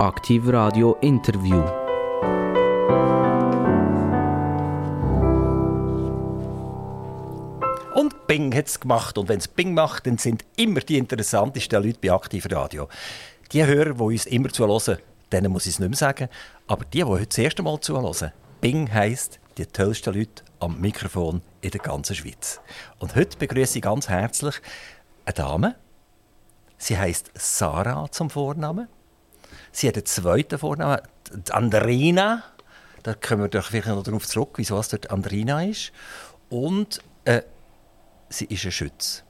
Aktiv Radio Interview. Und Bing hat es gemacht. Und wenn es Bing macht, dann sind immer die interessantesten Leute bei Aktiv Radio. Die Hörer, die uns immer zuhören, denen muss ich es nicht mehr sagen. Aber die, die heute das erste Mal zuhören, Bing heisst die tollsten Leute am Mikrofon in der ganzen Schweiz. Und heute begrüße ich ganz herzlich eine Dame. Sie heißt Sarah zum Vornamen. Sie hat einen zweiten Vornamen, Andrina. Da kommen wir doch vielleicht noch darauf zurück, wieso es dort Andrina ist. Und äh, sie ist ein Schütz.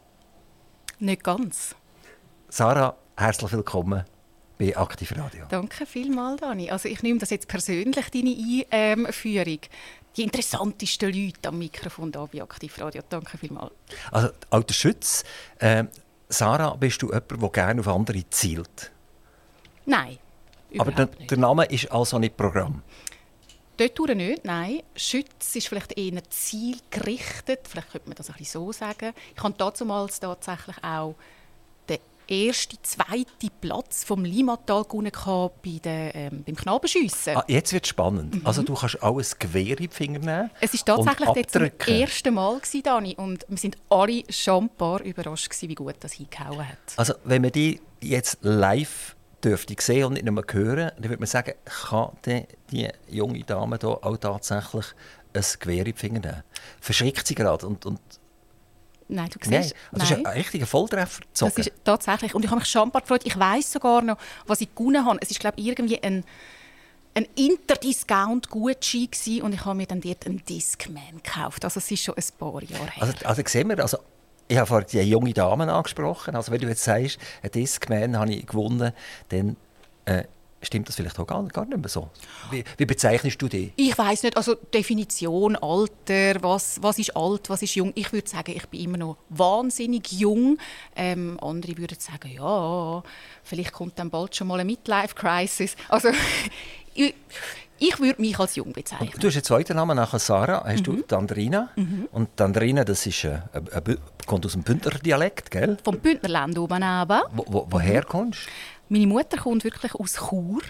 Nicht ganz. Sarah, herzlich willkommen bei Aktiv Radio. Danke vielmals, Dani. Also ich nehme das jetzt persönlich, deine Einführung. Die interessantesten Leute am Mikrofon hier bei Aktiv Radio. Danke vielmals. Also, alter Schütz, äh, Sarah, bist du jemand, der gerne auf andere zielt? Nein. Aber der, der, Name ist also nicht Programm? Dort nicht, nein. Schütz ist vielleicht eher zielgerichtet, vielleicht könnte man das ein bisschen so sagen. Ich habe damals tatsächlich auch den ersten, zweiten Platz vom Limatal gewonnen bei den, ähm, beim Knabenschiessen. Ah, jetzt wird es spannend. Mhm. Also du kannst auch ein Gewehr in die Finger nehmen Es war tatsächlich jetzt zum ersten Mal, gewesen, Dani, und wir sind alle schon ein paar überrascht, gewesen, wie gut das hingehauen hat. Also wenn man die jetzt live dürfte ich sehen und nicht nur hören, dann würde man sagen, kann die, junge Dame hier auch tatsächlich ein Gewehr in die Finger nehmen? Verschreckt sie gerade und, und Nein, du siehst, nein. Also das ist ein richtiger Volltreffer. Zocken. Das ist tatsächlich. Und ich habe mich schon gefreut. Ich weiß sogar noch, was ich gewonnen habe. Es ist, glaube ich, irgendwie ein, ein Interdiscount-Gutschein und ich habe mir dann dort einen Discman gekauft. Also es ist schon ein paar Jahre her. Also, also sehen wir, also ich habe vorhin die junge Dame angesprochen. Also wenn du jetzt sagst, ein Discman habe ich gewonnen, dann äh, stimmt das vielleicht auch gar, gar nicht mehr so. Wie, wie bezeichnest du die? Ich weiß nicht, also Definition, Alter, was, was ist alt, was ist jung. Ich würde sagen, ich bin immer noch wahnsinnig jung. Ähm, andere würden sagen, ja, vielleicht kommt dann bald schon mal eine Midlife-Crisis. Also ich, ich würde mich als jung bezeichnen. Und du hast einen zweiten Namen nach Sarah, hast mhm. du Andrina. Mhm. Und Andrina, das ist, äh, äh, kommt aus dem Bündner Dialekt, gell? Vom Bündnerland oben aber. Wo, wo, woher kommst du? Meine Mutter kommt wirklich aus Chur.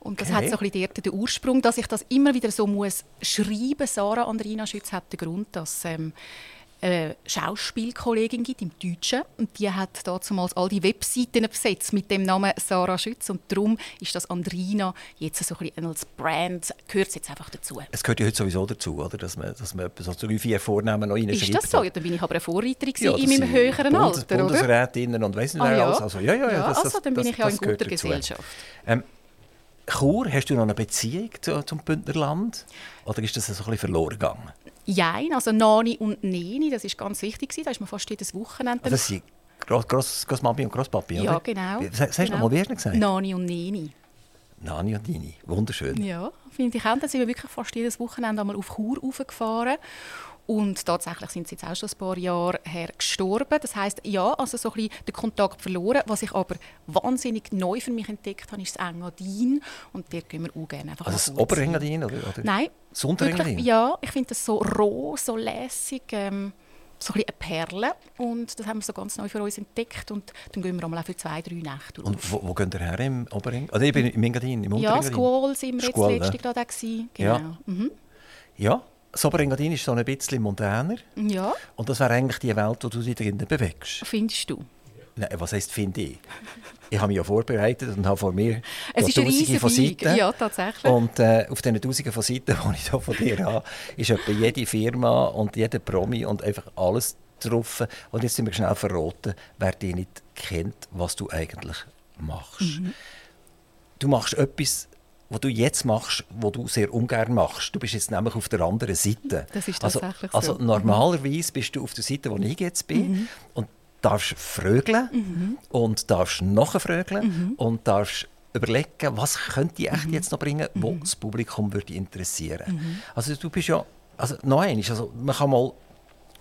Und das okay. hat so ein bisschen den Ursprung, dass ich das immer wieder so muss schreiben. Sarah Andrina Schütz hat den Grund, dass ähm, eine Schauspielkollegin gibt im Deutschen und die hat damals all die Webseiten besetzt mit dem Namen Sarah Schütz und darum ist das Andrina jetzt so ein bisschen als Brand gehört jetzt einfach dazu. Es gehört ja heute sowieso dazu, oder? dass man, dass man so drei, vier Vornamen noch reinschreibt. Ist das so? Ja, dann bin ich aber eine Vorreiterin ja, in meinem höheren Bundes Alter, Bundesrätinnen und weiss nicht ah, ja. alles. Also, ja, ja, ja, das, also, dann bin das, ich ja in guter Gesellschaft. Ähm, Chur, hast du noch eine Beziehung zu, zum Bündnerland? Oder ist das so ein bisschen verloren gegangen? Jein, also Nani und Neni, das ist ganz wichtig. Da ist man fast jedes Wochenende. Also das sind Gross, Gross, Grossmami und Grosspapi, Ja, genau. Sagst du genau. mal, wie hast du gesagt? Nani und Neni. Nani und Nini, wunderschön. Ja, finde ich auch. Da sind wir wirklich fast jedes Wochenende einmal auf Chur raufgefahren. Und tatsächlich sind sie jetzt auch schon ein paar Jahre her gestorben. Das heißt, ja, also so ein bisschen den Kontakt verloren. Was ich aber wahnsinnig neu für mich entdeckt habe, ist das Engadin. Und dort gehen wir auch gerne einfach Also das Oberengadin? Oder, oder? Nein. Das Unterengadin? Ja, ich finde das so roh, so lässig. Ähm, so ein eine Perle und das haben wir so ganz neu für uns entdeckt und dann gehen wir auch für zwei, drei Nächte Und wo, wo geht ihr her im Oberring? Also ich bin im Engadin, im Ja, Squall sind wir Squall, jetzt letzte ja. gerade Genau. Ja. Mhm. ja, das Oberengadin ist so ein bisschen moderner. Ja. Und das wäre eigentlich die Welt, wo du dich drinnen bewegst. Findest du? Nein, was heisst finde ich? Ich habe mich ja vorbereitet und habe vor mir es ist Tausende von Seiten. Ja, tatsächlich. Und äh, auf diesen Tausenden von Seiten, die ich hier von dir habe, ist etwa jede Firma und jeder Promi und einfach alles drauf. Und jetzt sind wir schnell verraten, wer dich nicht kennt, was du eigentlich machst. Mhm. Du machst etwas was du jetzt machst, was du sehr ungern machst. Du bist jetzt nämlich auf der anderen Seite. Das ist also, tatsächlich also, so. Also normalerweise bist du auf der Seite, wo ich jetzt bin mhm. und darfst frögeln mhm. und darfst nachfrögeln mhm. und darfst überlegen, was könnte ich echt mhm. jetzt noch bringen, wo mhm. das Publikum würde interessieren. Mhm. Also du bist ja, also noch eines, also man kann mal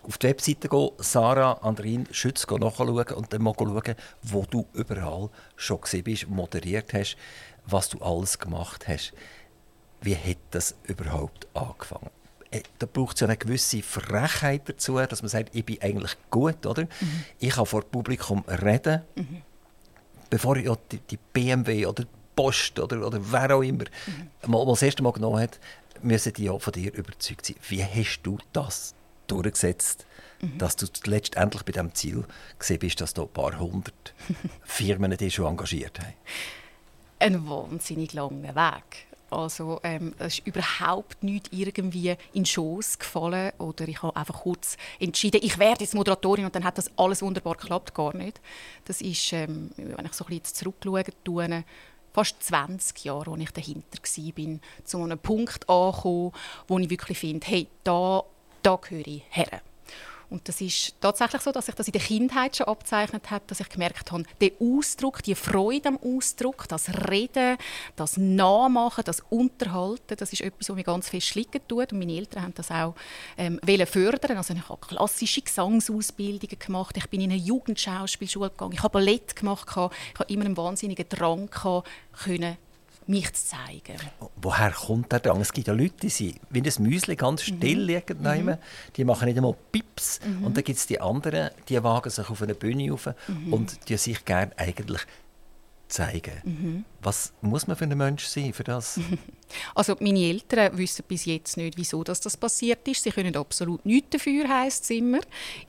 auf die Webseite gehen, Sarah Andrin Schütz nachschauen und dann mal schauen, wo du überall schon gesehen bist, moderiert hast was du alles gemacht hast. Wie hat das überhaupt angefangen? Äh, da braucht es ja eine gewisse Frechheit dazu, dass man sagt, ich bin eigentlich gut, oder? Mhm. Ich kann vor Publikum reden, mhm. bevor ich die, die BMW oder Post oder, oder wer auch immer mhm. mal, mal das erste Mal genommen hat, müssen die auch von dir überzeugt sein. Wie hast du das durchgesetzt, mhm. dass du letztendlich bei diesem Ziel gesehen bist, dass da ein paar hundert Firmen dich schon engagiert haben? Ein wahnsinnig langer Weg. Also ähm, es ist überhaupt nicht irgendwie in Schoss gefallen oder ich habe einfach kurz entschieden, ich werde jetzt Moderatorin und dann hat das alles wunderbar geklappt, gar nicht. Das ist, ähm, wenn ich so ein bisschen zurückschaue, tue, fast 20 Jahre, als ich dahinter war, zu einem Punkt angekommen, wo ich wirklich finde, hey, da, da gehöre ich her. Und das ist tatsächlich so, dass sich das in der Kindheit schon abzeichnet hat, dass ich gemerkt habe, der Ausdruck, die Freude am Ausdruck, das Reden, das Nachmachen, das Unterhalten, das ist etwas, was mir ganz fest liegen tut. Und meine Eltern haben das auch ähm, fördern. Also ich habe klassische Gesangsausbildungen gemacht. Ich bin in eine Jugendschauspielschule gegangen. Ich habe Ballett gemacht. Ich habe immer einen wahnsinnigen Drang gehabt, können mich zu zeigen. Woher kommt der Drang? Es gibt ja Leute, die sind wie ein Müsli ganz mhm. still liegen. Mhm. Die machen nicht einmal Pips. Mhm. Und dann gibt es die anderen, die wagen sich auf eine Bühne auf mhm. und die sich gerne eigentlich zeigen. Mhm. Was muss man für ein Mensch sein für das? Also meine Eltern wissen bis jetzt nicht, wieso das, das passiert ist. Sie können absolut nichts dafür, heisst es immer.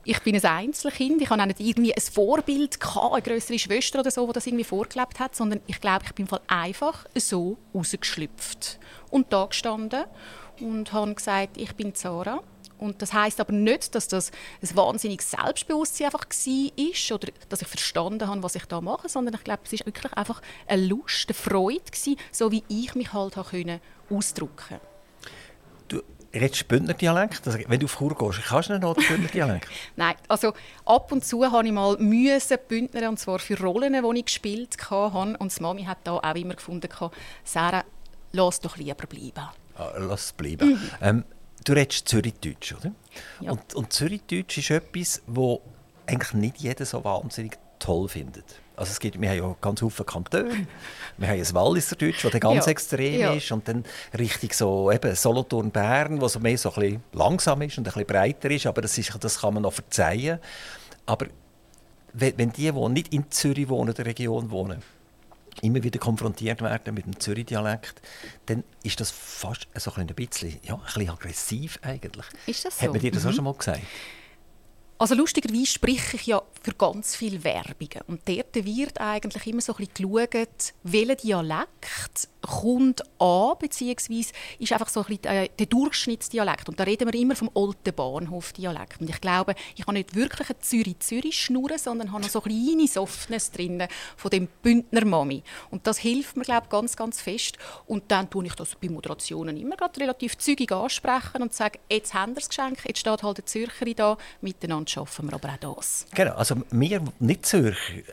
Ich bin ein Einzelkind. Ich habe auch nicht irgendwie ein Vorbild gehabt, eine größere Schwester oder so, die das irgendwie vorgelebt hat, sondern ich glaube, ich bin einfach so rausgeschlüpft und da gestanden und habe gesagt, ich bin Zara und das heißt aber nicht, dass das ein wahnsinniges Selbstbewusstsein einfach war oder dass ich verstanden habe, was ich da mache, sondern ich glaube, es ist wirklich einfach eine Lust, eine Freude gewesen, so wie ich mich halt können ausdrücken. Du redest Bündner Dialekt, also, wenn du auf Chur gehst, kannst du noch Bündner Dialekt? Nein, also ab und zu habe ich mal müssen Bündner und zwar für Rollen, die ich gespielt habe und die Mami hat da auch immer gefunden, Sarah, lass doch lieber bleiben. Ah, lass es bleiben. Mhm. Ähm, du redest Zürichdeutsch, oder? Ja. Und, und Zürichdeutsch ist etwas, wo eigentlich nicht jeder so wahnsinnig toll findet. Also es gibt, wir haben ja ganz viele Kantone. Wir haben ein Walliser Deutsch, das ganz ja. extrem ja. ist. Und dann richtig so eben Solothurn Bern, wo so mehr so ein bisschen langsam ist und ein bisschen breiter ist. Aber das, ist, das kann man noch verzeihen. Aber wenn, wenn die, die nicht in Zürich wohnen, der Region wohnen, immer wieder konfrontiert werden mit dem Zürich-Dialekt, dann ist das fast so ein bisschen, ja, ein bisschen aggressiv eigentlich. Ist das so? Hat man dir das mhm. auch schon mal gesagt? Also lustigerweise spreche ich ja für ganz viele Werbungen. Und dort wird eigentlich immer so ein bisschen geschaut, welcher Dialekt kommt an, beziehungsweise ist einfach so ein bisschen äh, der Durchschnittsdialekt. Und da reden wir immer vom alten Bahnhofdialekt. Und ich glaube, ich habe nicht wirklich eine Zürich-Zürich-Schnur, sondern habe noch so kleine Softness drin von dem Bündner Mami. Und das hilft mir, glaube ich, ganz, ganz fest. Und dann tue ich das bei Moderationen immer relativ zügig ansprechen und sage, jetzt haben wir das Geschenk, jetzt steht halt der Zürcher da, miteinander schaffen wir aber auch das. Genau, also wir nicht Zürcher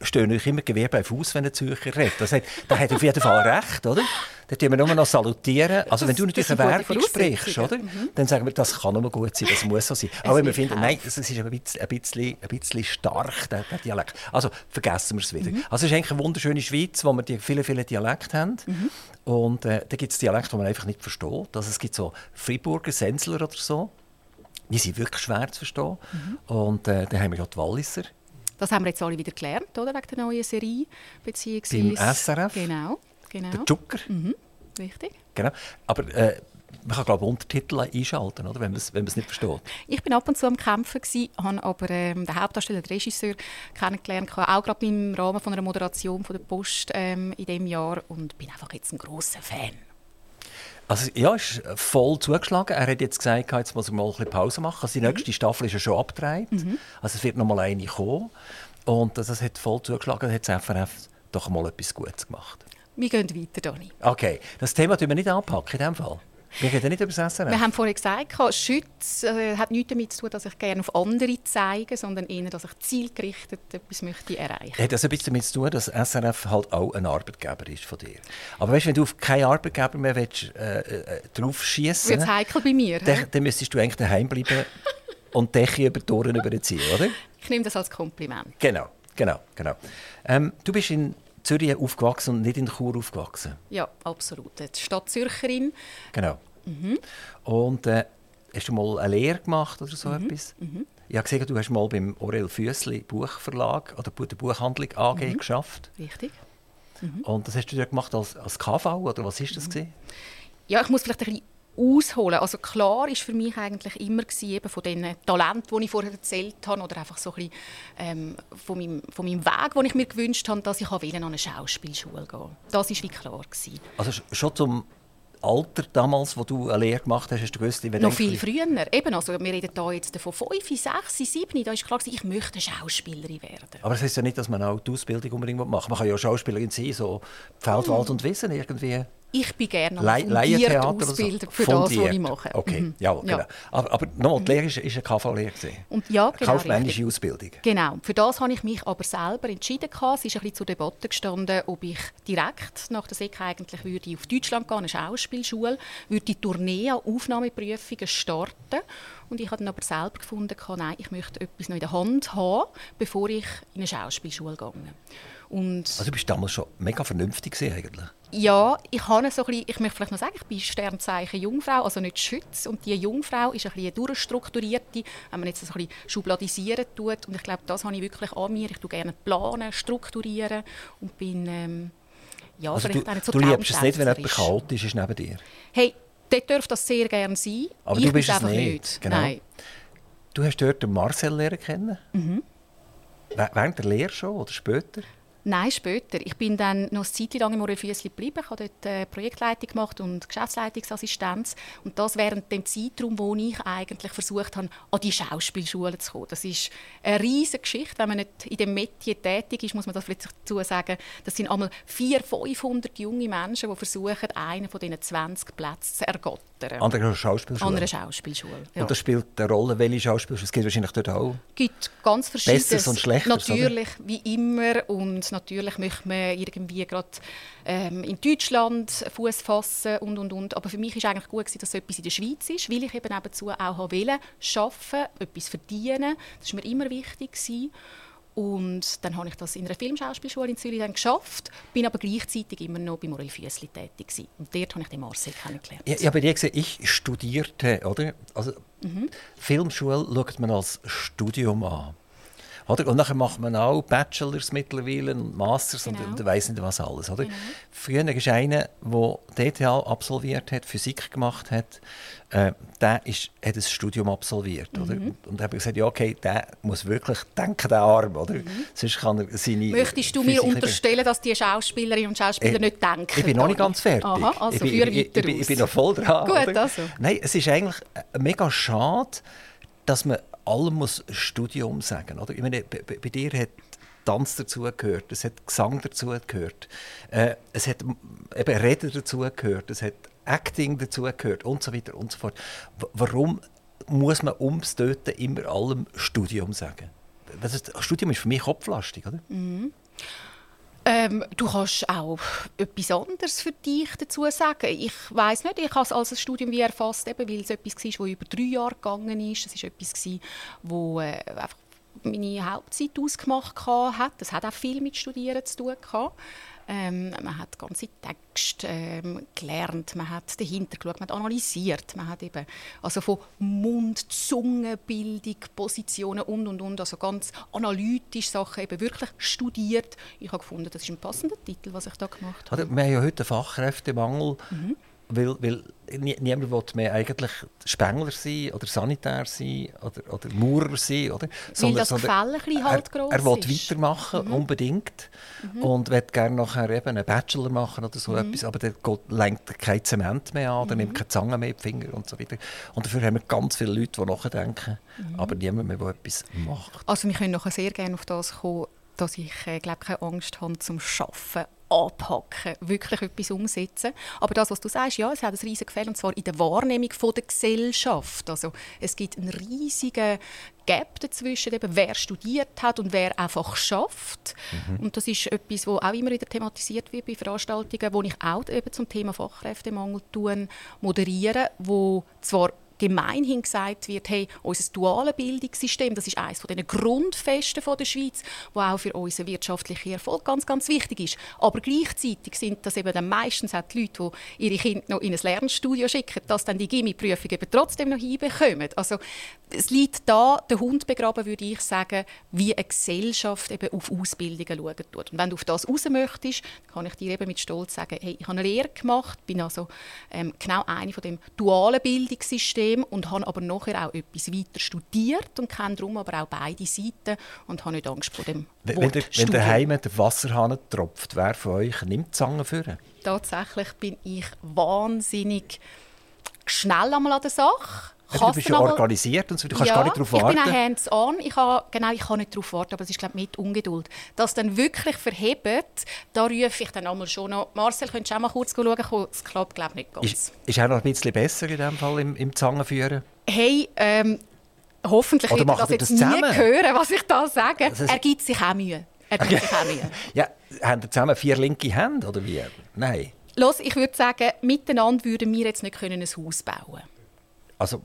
stehen euch immer Gewehr bei Fuß, wenn ein Zürcher redet. Das hat, da hat auf jeden Fall recht, oder? Da tun wir nur noch salutieren. Also das, wenn du natürlich eine Werbung sprichst, oder? Mhm. dann sagen wir, das kann nur gut sein, das muss so sein. Aber wenn wir finden, nein, das ist ein bisschen, ein bisschen, ein bisschen stark, der, der, Dialekt. Also vergessen wir es wieder. Mhm. Also es ist eigentlich eine wunderschöne Schweiz, wo wir die viele, viele Dialekte haben. Mhm. Und äh, da gibt es Dialekte, die man einfach nicht versteht. Also es gibt so Friburger, Sensler oder so. Die sind wirklich schwer zu verstehen. Mhm. Und äh, dann haben wir ja die Walliser. Das haben wir jetzt alle wieder gelernt, oder? Wegen der neuen Serie. Beziehungsweise... Beim SRF. Genau. genau. Der Zucker. Mhm. Richtig. Genau. Aber äh, man kann glaube ich, Untertitel einschalten, oder? wenn man es wenn nicht versteht. Ich bin ab und zu am Kämpfen, habe aber ähm, den Hauptdarsteller, den Regisseur, kennengelernt, auch gerade im Rahmen von einer Moderation von der Post ähm, in diesem Jahr und bin einfach jetzt ein großer Fan. Also ja, ist voll zugeschlagen. Er hat jetzt gesagt, jetzt muss er mal ein bisschen Pause machen. Also die mhm. nächste Staffel ist ja schon abgedreht. Mhm. Also es wird noch mal eine kommen. Und das hat voll zugeschlagen. Hat das FRF doch mal etwas Gutes gemacht. Wir gehen weiter, Dani. Okay, das Thema tun wir nicht anpacken in diesem Fall. Wir reden nicht über das SRF. Wir haben vorhin gesagt, Schütz äh, hat nichts damit zu tun, dass ich gerne auf andere zeige, sondern eher, dass ich zielgerichtet etwas möchte erreichen möchte. Hat das ein bisschen damit zu tun, dass SRF halt auch ein Arbeitgeber ist von dir? Aber weißt, wenn du auf keinen Arbeitgeber mehr willst, äh, äh, drauf schießen Wird heikel bei mir. Dann, dann müsstest du eigentlich daheim bleiben und dich über die Toren überziehen, oder? Ich nehme das als Kompliment. Genau, genau, genau. Ähm, du bist in Zürich aufgewachsen und nicht in Chur aufgewachsen. Ja, absolut. Die Stadt Zürcherin. Genau. Mhm. Und äh, hast du mal eine Lehre gemacht oder so mhm. etwas? Mhm. Ich habe gesehen, du hast mal beim Aurel Füssli Buchverlag oder der Buchhandlung AG mhm. geschafft. Richtig. Und das hast du ja gemacht als, als KV, oder was ist das? Mhm. Ja, ich muss vielleicht ein bisschen ausholen. Also klar ist für mich eigentlich immer gewesen, eben von den Talenten, die ich vorher erzählt habe, oder einfach so ein bisschen, ähm, von, meinem, von meinem Weg, den ich mir gewünscht habe, dass ich an eine Schauspielschule gehen Das war wie klar. Gewesen. Also schon zum Alter damals, wo du eine Lehre gemacht hast, hast du gewusst, Noch viel früher. Eben, also wir reden hier jetzt von 5, 6, 7. Da ist klar, ich möchte Schauspielerin werden. Aber das heißt ja nicht, dass man auch die Ausbildung unbedingt machen muss. Man kann ja Schauspielerin sein, so Feld, Wald und Wissen irgendwie ich bin gerne Le fundiert ausgebildet für fundiert. das, was ich mache. Okay, mhm. ja, genau. Aber, aber nochmal, die Lehre war eine KV-Lehre. Ja, genau, Kaufmännische richtig. Ausbildung. Genau. Für das habe ich mich aber selber entschieden. Es ist ein bisschen zur Debatte gestanden, ob ich direkt nach der SEC eigentlich würde auf Deutschland gehen, eine Schauspielschule, würde die Tournee an Aufnahmeprüfungen starten. Und ich habe dann aber selber gefunden, nein, ich möchte etwas noch in der Hand haben, bevor ich in eine Schauspielschule gehe. Und also du bist damals schon mega vernünftig eigentlich? Ja, ich habe so ein bisschen, ich möchte vielleicht noch sagen, ich bin Sternzeichen Jungfrau, also nicht Schütz. Und diese Jungfrau ist ein bisschen durchstrukturierte, wenn man jetzt ein bisschen schubladisieren tut. Und ich glaube, das habe ich wirklich an mir. Ich tue gerne planen, strukturieren und bin ähm, ja, also vielleicht du, auch nicht so Du liebst es nicht, wenn jemand chaotisch ist neben dir? Hey, dort dürfte das sehr gerne sein. Aber ich du bist es nicht. nicht. Genau. Nein. Du hast dort den Marcel lernen kennen? Mhm. Während der Lehre schon oder später? Nein, später. Ich bin dann noch eine Zeit lang im Morel Füssli geblieben. Ich habe dort äh, Projektleitung gemacht und Geschäftsleitungsassistenz. Und das während dem Zeitraum, wo ich eigentlich versucht habe, an die Schauspielschule zu kommen. Das ist eine riesige Geschichte. Wenn man nicht in dem Metier tätig ist, muss man das vielleicht dazu sagen. Das sind einmal 400, 500 junge Menschen, die versuchen, einen von diesen 20 Plätzen zu ergattern. An der Schauspielschule? An einer Schauspielschule, ja. Und das spielt eine Rolle, welche Schauspielschule? Es gibt wahrscheinlich dort auch? Es gibt ganz verschiedene. Besseres und Schlechteres, Natürlich, oder? wie immer. Und natürlich möchte man irgendwie gerade ähm, in Deutschland Fuß fassen und und und. Aber für mich war eigentlich gut, dass es etwas in der Schweiz ist, weil ich eben nebenzu auch wollte, arbeiten, etwas verdienen. Das war mir immer wichtig. Gewesen. Und dann habe ich das in einer Filmschauspielschule in Zürich dann geschafft, bin aber gleichzeitig immer noch bei Morel Füssli tätig gewesen. Und dort habe ich den Marcel kennengelernt. Ja, ich habe dir gesehen, ich studierte, oder? Also mhm. Filmschule schaut man als Studium an. Oder? Und dann macht man auch Bachelors mittlerweile und Masters genau. und, und weiss nicht was alles. Oder? Genau. Früher ist einer, der DTA absolviert hat, Physik gemacht hat, äh, der ist, hat ein Studium absolviert. Mhm. Oder? Und, und habe gesagt, ja, okay, der muss wirklich denken, der Arm. Oder? Mhm. Sonst kann er seine Möchtest du mir unterstellen, dass die Schauspielerinnen und Schauspieler äh, nicht denken? Ich bin noch nicht ganz fertig. Aha, also ich, bin, ich, ich, ich, ich, bin noch voll dran. Gut, also. Nein, es ist eigentlich mega schade, dass man allem muss Studium sagen. Oder? Ich meine, bei, bei dir hat Tanz dazugehört, es hat Gesang dazugehört, äh, es hat eben Reden dazugehört, es hat Acting dazugehört und so weiter und so fort. W warum muss man ums Töten immer allem Studium sagen? Das Studium ist für mich kopflastig, oder? Mhm. Ähm, du kannst auch etwas anderes für dich dazu sagen. Ich weiß nicht, ich habe es als Studium wie erfasst, eben, weil es etwas war, das über drei Jahre gegangen ist. Es war etwas, das äh, einfach meine Hauptzeit ausgemacht hat. Es hat auch viel mit Studieren zu tun gehabt. Ähm, man hat ganze Texte ähm, gelernt, man hat dahinter geschaut, man hat analysiert, man hat eben also von Mund, Zungenbildung, Positionen und und und, also ganz analytisch Sachen eben wirklich studiert. Ich habe gefunden, das ist ein passender Titel, was ich da gemacht habe. Wir haben ja heute einen Fachkräftemangel. Mhm. Weil, weil niemand will mehr eigentlich Spengler sein oder Sanitär sein oder, oder Maurer sein. Oder? Sondern, das Gefälle halt gross Er, er will weitermachen, mhm. unbedingt. Mhm. Und will gerne nachher eben einen Bachelor machen oder so mhm. etwas. Aber der lenkt kein Zement mehr an, der nimmt mhm. keine Zange mehr in die Finger und so weiter. Und dafür haben wir ganz viele Leute, die nachdenken, mhm. aber niemand mehr, der etwas macht. Also wir können nachher sehr gerne auf das kommen, dass ich äh, glaube keine Angst habe zum Arbeiten anpacken, wirklich etwas umsetzen. Aber das, was du sagst, ja, es hat ein riesiges Gefälle, und zwar in der Wahrnehmung von der Gesellschaft. Also es gibt einen riesigen Gap dazwischen, eben, wer studiert hat und wer einfach schafft. Mhm. Und das ist etwas, was auch immer wieder thematisiert wird bei Veranstaltungen, wo ich auch eben zum Thema Fachkräftemangel tun, moderiere, wo zwar gemeinhin gesagt wird, hey, unser duales Bildungssystem, das ist eines der Grundfesten der Schweiz, wo auch für unseren wirtschaftlichen Erfolg ganz, ganz wichtig ist. Aber gleichzeitig sind das eben dann meistens auch die Leute, die ihre Kinder noch in ein Lernstudio schicken, dass dann die Gimmi-Prüfung trotzdem noch hinbekommen. Also es liegt da, der Hund begraben, würde ich sagen, wie eine Gesellschaft eben auf Ausbildungen schauen tut. Und wenn du auf das raus möchtest, kann ich dir eben mit Stolz sagen, hey, ich habe eine Lehre gemacht, bin also ähm, genau eine von dem dualen Bildungssystem und habe aber nachher auch etwas weiter studiert und kenne darum aber auch beide Seiten und habe nicht Angst vor dem wenn, Wort der, wenn daheim der Wasserhahn tropft, wer von euch nimmt die Zange für? Tatsächlich bin ich wahnsinnig schnell einmal an der Sache du bist ja organisiert und so, du kannst ja, gar nicht darauf warten. ich bin auch hands-on. Ich habe, genau, ich kann nicht darauf warten, aber es ist glaube mit Ungeduld. Dass dann wirklich verhebt, da rufe ich dann einmal schon noch, Marcel, könntest du auch mal kurz schauen? Es klappt glaube nicht ganz. Ist, ist auch noch ein bisschen besser in dem Fall im, im Zangenführen? Hey, ähm, hoffentlich Oder wird das jetzt das nie hören, was ich da sage. Also er gibt sich auch Mühe. Er gibt sich auch Mühe. ja, haben ihr zusammen vier linke Hände, oder wie? Nein. Los, ich würde sagen, miteinander würden wir jetzt nicht ein Haus bauen können. Also,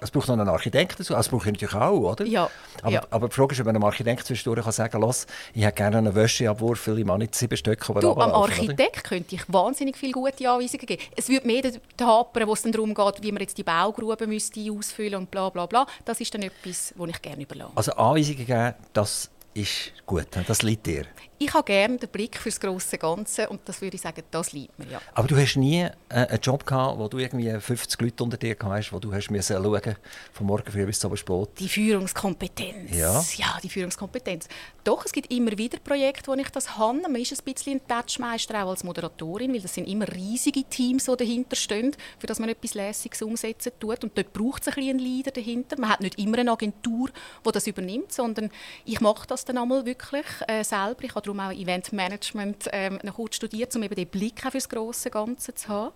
es braucht noch einen Architekt dazu. Also, das brauche ich natürlich auch, oder? Ja. Aber, ja. aber die Frage ist, ob ein Architekt zwischendurch kann sagen kann, ich hätte gerne einen Wäscheabwurf, weil ich mal nicht sieben Stücke Du, am Architekt oder? könnte ich wahnsinnig viele gute Anweisungen geben. Es würde mehr hapern, wo es dann darum geht, wie man jetzt die Baugrube müsste ausfüllen und bla bla bla. Das ist dann etwas, das ich gerne überlasse. Also Anweisungen geben, das ist gut, das liegt dir ich habe gerne den Blick für das grosse Ganze und das würde ich sagen, das liebt mir ja. Aber du hast nie äh, einen Job gehabt, wo du irgendwie 50 Leute unter dir hast, wo du hast müssen schauen, von morgen früh bis zum spät. Die Führungskompetenz. Ja. ja, die Führungskompetenz. Doch, es gibt immer wieder Projekte, wo ich das habe. Man ist ein bisschen ein Touchmeister auch als Moderatorin, weil das sind immer riesige Teams, die dahinter stehen, für das man etwas Lässiges umsetzen tut. Und dort braucht es ein bisschen einen Leader dahinter. Man hat nicht immer eine Agentur, die das übernimmt, sondern ich mache das dann einmal wirklich äh, selber. Ich habe darum auch Eventmanagement ähm, noch kurz studiert, um eben den Blick für das grosse Ganze zu haben.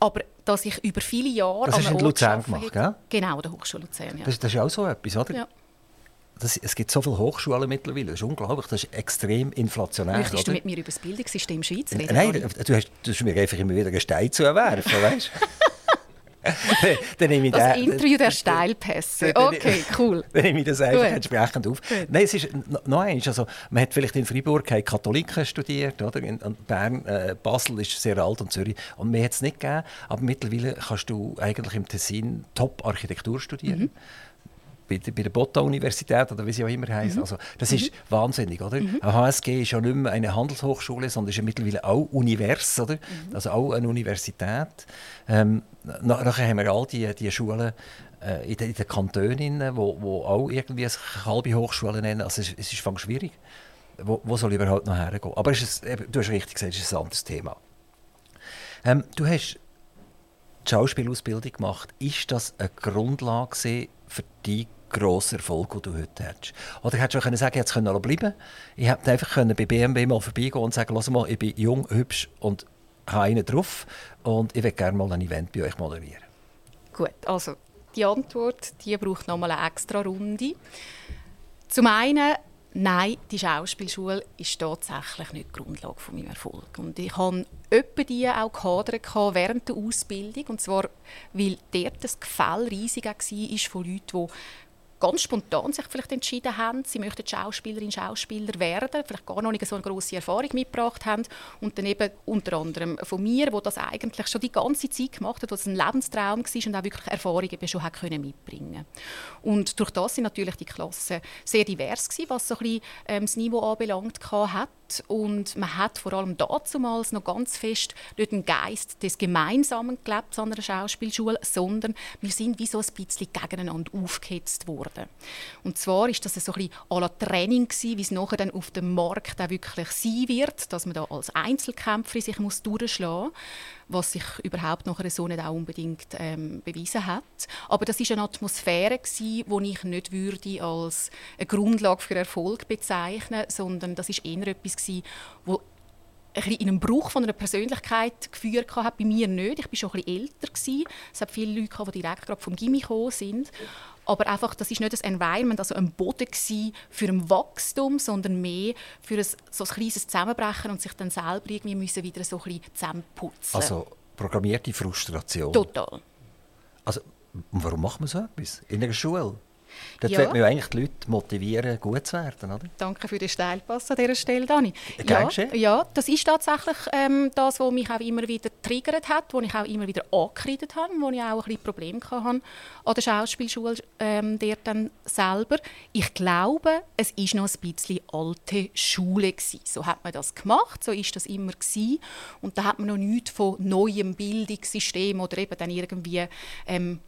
Aber dass ich über viele Jahre das hast du in Luzern gemacht, gell? Genau, der Hochschule Luzern, ja. Das, das, ist auch so etwas, oder? Ja. Das, es gibt so viele Hochschulen mittlerweile, das ist unglaublich, das ist extrem inflationär. Möchtest oder? du mit mir über das Bildungssystem Schweiz reden? Nein, du hast, du hast mir einfach immer wieder einen Stein zu erwerfen, weißt dann nehme ich das den, Interview der Steilpässe. Okay, cool. Dann nehme ich das einfach Gut. entsprechend auf. Gut. Nein, es ist noch eins. Also, man hat vielleicht in Freiburg Katholiken studiert, oder? In, Bern, äh, Basel ist sehr alt und Zürich. Und mir hat es nicht gegeben. Aber mittlerweile kannst du eigentlich im Tessin Top-Architektur studieren. Mhm bei, bei der Botta-Universität oder wie sie auch immer heißt. Mhm. Also, das ist mhm. wahnsinnig, oder? Mhm. HSG ist ja nicht mehr eine Handelshochschule, sondern ist ja mittlerweile auch Univers, oder? Mhm. Also auch eine Universität. Ähm, nachher haben wir all die, die Schulen äh, in, den, in den Kantonen, wo, wo auch irgendwie halbe Hochschule nennen. Also es, es ist fang schwierig. Wo, wo soll überhaupt noch hergehen? Aber ist, du hast richtig gesagt, es ist ein anderes Thema. Ähm, du hast die Schauspielausbildung gemacht. Ist das eine Grundlage für die grossen Erfolg, den du heute hast. Oder hättest du können sagen, jetzt können bleiben Ich hätte einfach können bei BMW mal vorbeigehen und sagen, Lass mal, ich bin jung, hübsch und habe einen drauf und ich würde gerne mal ein Event bei euch moderieren. Gut, also die Antwort die braucht noch mal eine extra Runde. Zum einen, nein, die Schauspielschule ist tatsächlich nicht die Grundlage von meinem Erfolg. Und ich habe etwa die auch gehadert während der Ausbildung. Und zwar, weil dort das Gefälle riesig war von Leuten, die ganz spontan sich vielleicht entschieden haben, sie möchten Schauspielerin, Schauspieler werden, vielleicht gar noch nicht so eine grosse Erfahrung mitgebracht haben. Und dann eben unter anderem von mir, wo das eigentlich schon die ganze Zeit gemacht hat, wo es ein Lebenstraum war und auch wirklich Erfahrungen schon hat können mitbringen. Und durch das sind natürlich die Klassen sehr divers gewesen, was so ein bisschen, ähm, das Niveau anbelangt hat und man hat vor allem damals noch ganz fest nicht den Geist des Gemeinsamen gelebt an einer Schauspielschule, sondern wir sind wie so ein bisschen gegeneinander aufgehetzt worden. Und zwar ist das so ein bisschen à la Training gewesen, wie es nachher dann auf dem Markt auch wirklich sein wird, dass man da als Einzelkämpfer sich durchschlagen muss was sich überhaupt nachher so nicht auch unbedingt ähm, bewiesen hat. Aber das ist eine Atmosphäre die ich nicht würde als eine Grundlage für Erfolg bezeichnen, sondern das ist eher etwas gewesen, wo in einem Bruch von einer Persönlichkeit geführt hat. Bei mir nicht. Ich war schon ein bisschen älter. Es hat viele Leute, die direkt vom Gimmi gekommen sind. Aber einfach, das ist nicht ein Environment, also ein Boden für ein Wachstum, sondern mehr für ein, so ein kleines Zusammenbrechen und sich dann selber irgendwie müssen wieder so ein bisschen zusammenputzen. Also programmierte Frustration. Total. Also, warum macht man so etwas? In einer Schule? Dort Ja. wird man ja eigentlich die Leute motivieren, gut zu werden, oder? Danke für den Steilpass an dieser Stelle, Dani. Ja, ja, das ist tatsächlich ähm, das, was mich auch immer wieder triggert hat, wo ich auch immer wieder angekreidet habe, wo ich auch ein bisschen Probleme hatte an der Schauspielschule ähm, dort dann selber. Ich glaube, es ist noch ein bisschen alte Schule gewesen. So hat man das gemacht, so ist das immer gewesen. Und da hat man noch nichts von neuem Bildungssystem oder eben dann irgendwie ähm,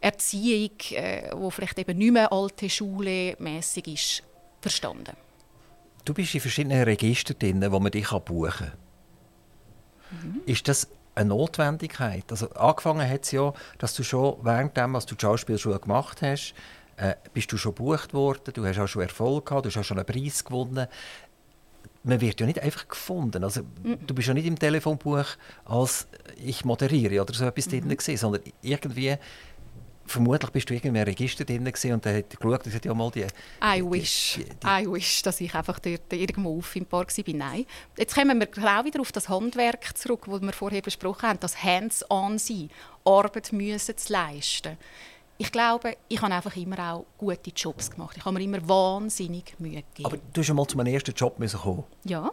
Erziehung, äh, wo vielleicht eben nicht mehr alte Schule mäßig ist, verstanden. Du bist in verschiedenen Registern drin, wo man dich buchen kann. Mhm. Ist das eine Notwendigkeit? Also angefangen hat es ja, dass du schon während dem, was du die Schauspielschule gemacht hast, äh, bist du schon gebucht worden, du hast auch schon Erfolg gehabt, du hast auch schon einen Preis gewonnen. Man wird ja nicht einfach gefunden. Also, Du bist ja nicht im Telefonbuch als «Ich moderiere» oder so etwas Mhm. drin gewesen, sondern irgendwie vermutlich bist du irgendwie in einem Register drin und der hat geschaut und gesagt, ja mal die... I wish, die- die- I wish, dass ich einfach dort irgendwo auffindbar war. Nein. Jetzt kommen wir auch wieder auf das Handwerk zurück, das wir vorher besprochen haben, das Hands-on sein, Arbeit müssen zu leisten. Ich glaube, ich habe einfach immer auch gute Jobs gemacht. Ich habe mir immer wahnsinnig Mühe gegeben. Aber du musst ja mal zu meinem ersten Job kommen. ja.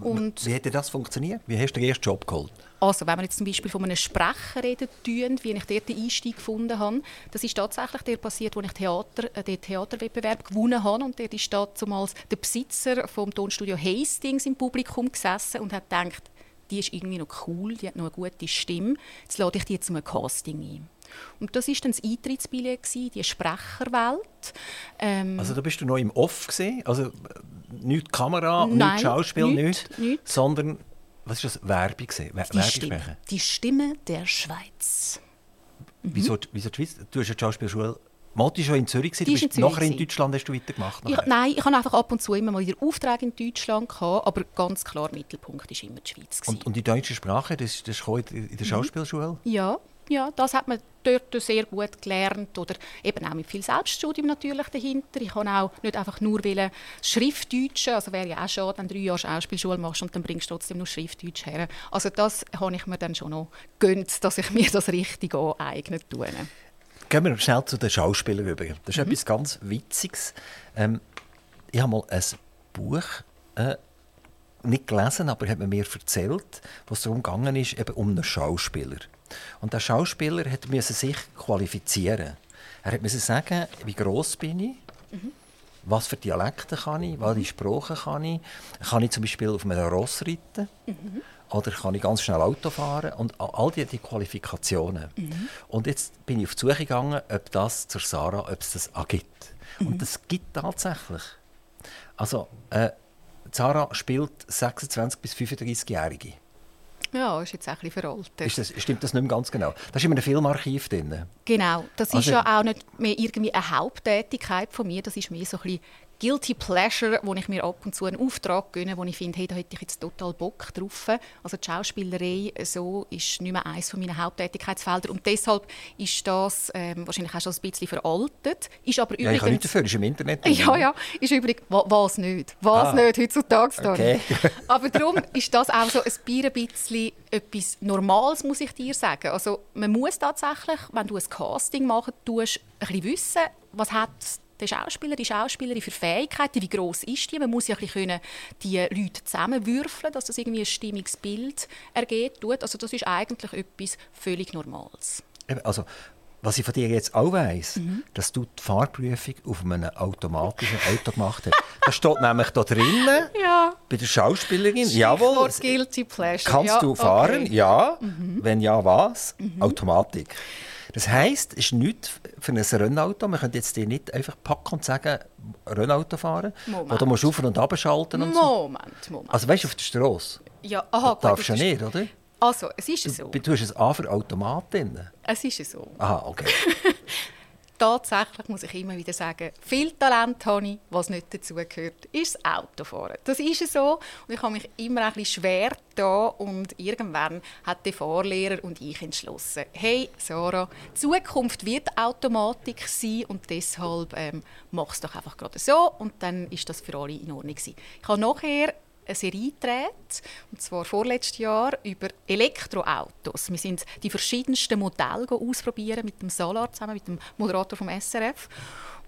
Und Wie dir das funktioniert? Wie hast du den ersten Job geholt? Also, wenn wir jetzt zum Beispiel von einem Sprecher reden, tun, wie ich dort den Einstieg gefunden habe, das ist tatsächlich der passiert, als ich Theater, äh, den Theaterwettbewerb gewonnen habe. Und dort ist damals der Besitzer vom Tonstudio Hastings im Publikum gesessen und hat gedacht, die ist irgendwie noch cool, die hat noch eine gute Stimme, jetzt lade ich die zum Casting ein. Und das war dann das Eintrittsbillett, die Sprecherwelt. Ähm, Also da bist du noch im Off gesehen, also nicht Kamera, Nein, nicht Schauspiel, nicht, nicht, nicht. sondern was ist das? Werbung gesehen, Wer- die, Stimme, die Stimme der Schweiz. Wieso, wieso die Schweiz? Du hast ja die Schauspielschule. Matti schon in Zürich gewesen, Die du ist in bist Zürich nachher in. Deutschland hast du weitergemacht. Ich, nein, ich habe einfach ab und zu immer mal wieder Aufträge in Deutschland gehabt, aber ganz klar Mittelpunkt ist immer die Schweiz. gewesen. Und, und die deutsche Sprache, das, das kam in Mhm. der Schauspielschule? ja, ja, das hat man dort sehr gut gelernt oder eben auch mit viel Selbststudium natürlich dahinter. Ich habe auch nicht einfach nur wollen Schriftdeutschen, also wäre ja auch schade, wenn du drei Jahre Schauspielschule machst und dann bringst du trotzdem noch Schriftdeutsch her. Also das habe ich mir dann schon noch gönnt, dass ich mir das richtig aneignen tue. Gehen wir schnell zu den Schauspielern rüber. Das Mhm. ist etwas ganz Witziges. Ähm, ich habe mal ein Buch äh, nicht gelesen, aber hat man mir erzählt, was darum gegangen ist, eben um einen Schauspieler. Und der Schauspieler hat müssen sich qualifizieren. Er müssen sagen, wie groß bin ich, was für Dialekte kann ich, welche Sprachen kann ich, kann ich zum Beispiel auf einem Ross reiten oder kann ich ganz schnell Auto fahren und all diese Qualifikationen. Und jetzt bin ich auf die Suche gegangen, ob das zur Sarah, ob es das auch gibt. Und das gibt tatsächlich. Also, äh, Sarah spielt 26 bis 35-Jährige. Ja, ist jetzt auch ein bisschen veraltet. Ist das, stimmt das nicht mehr ganz genau? Da ist immer ein Filmarchiv drin. Genau, das ist Also- ja auch nicht mehr irgendwie eine Haupttätigkeit von mir, das ist mehr so ein bisschen Guilty Pleasure, wo ich mir ab und zu einen Auftrag gönne, wo ich finde, hey, da hätte ich jetzt total Bock drauf. Also die Schauspielerei so ist nicht mehr eines meiner Haupttätigkeitsfelder und deshalb ist das ähm, wahrscheinlich auch schon ein bisschen veraltet. Ist aber Ja, ich kann übrigens... nicht dafür, ist im Internet. Ja, ja, ist übrigens, wa- was nicht, was Ah. nicht heutzutage. Okay. Aber darum ist das auch so ein bisschen etwas Normales, muss ich dir sagen. Also man muss tatsächlich, wenn du ein Casting machen tust, ein bisschen wissen, was hat der Schauspieler, die Schauspielerin für Fähigkeiten, wie groß ist die? Man muss ja ein bisschen können die Leute zusammenwürfeln, dass das irgendwie ein stimmiges Bild ergeht. tut. Also das ist eigentlich etwas völlig Normales. Also, was ich von dir jetzt auch weiss, Mhm. dass du die Fahrprüfung auf einem automatischen Auto gemacht hast. Das steht nämlich da drinnen, Ja. bei der Schauspielerin. Jawohl. Stichwort Guilty Pleasure. Kannst ja, du fahren? okay. Mhm. Ja. Wenn ja, was? Automatik. Das heisst, es ist nichts für ein Rennauto. Man könnte jetzt nicht einfach packen und sagen, Rennauto fahren. Moment. Oder musst du auf- und abschalten und so. Moment, Moment. Also weißt du, auf der Straße ja, aha, gut, darfst du ja nicht, oder? Also, es ist so. Du hast ein A für Automat drin. Es ist so. Aha, okay. Tatsächlich muss ich immer wieder sagen, viel Talent habe ich, was nicht dazugehört, ist das Autofahren. Das ist so und ich habe mich immer ein bisschen schwer da und irgendwann hat der Fahrlehrer und ich entschlossen, hey Sarah, Zukunft wird Automatik sein und deshalb ähm, mach es doch einfach gerade so und dann ist das für alle in Ordnung gewesen. Ich habe nachher eine Serie gedreht, und zwar vorletztes Jahr, über Elektroautos. Wir sind die verschiedensten Modelle ausprobieren mit dem Salar zusammen, mit dem Moderator vom SRF.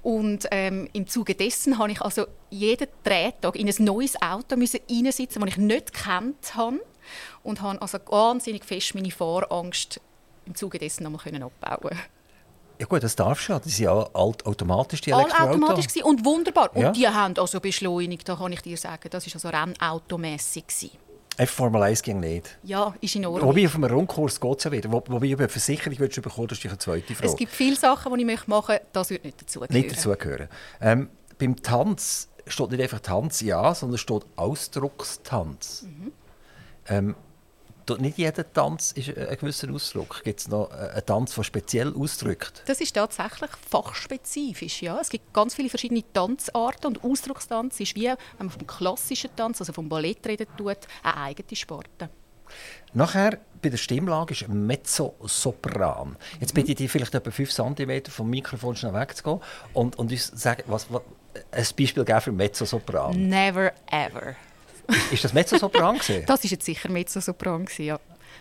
Und ähm, im Zuge dessen habe ich also jeden Drehtag in ein neues Auto müssen reinsitzen, das ich nicht kennt habe. Und habe also wahnsinnig fest meine Fahrangst im Zuge dessen nochmal abbauen ja gut, das darfst du ja. Die sind ja alt automatisch, die Elektroautos. automatisch und wunderbar. Und ja. die haben also beschleunigt, da kann ich dir sagen. Das war also rennautomässig. F Formel 1 ging nicht. Ja, ist in Ordnung. Wobei auf einem Rundkurs geht es ja wieder. Wo, wobei über eine Versicherung willst du bekommen, das ist eine zweite Frage. Es gibt viele Sachen, die ich machen möchte, das würde nicht dazugehören. Nicht dazugehören. Ähm, beim Tanz steht nicht einfach Tanz, ja, sondern steht Ausdruckstanz. Mhm. Ähm, nicht jeder Tanz ist ein gewisser Ausdruck. Gibt es noch einen Tanz, der speziell ausdrückt? Das ist tatsächlich fachspezifisch. Ja. Es gibt ganz viele verschiedene Tanzarten und Ausdruckstanz ist wie, wenn man vom klassischen Tanz, also vom Ballett reden tut, eine eigene Sparte. Nachher bei der Stimmlage ist Mezzosopran. Jetzt bitte ich dich vielleicht etwa 5 cm vom Mikrofon schnell wegzugehen und, und uns sagen, was, was, ein Beispiel geben für Mezzosopran. Never ever. Ist das Mezzosopran? das war jetzt sicher Mezzosopran, ja.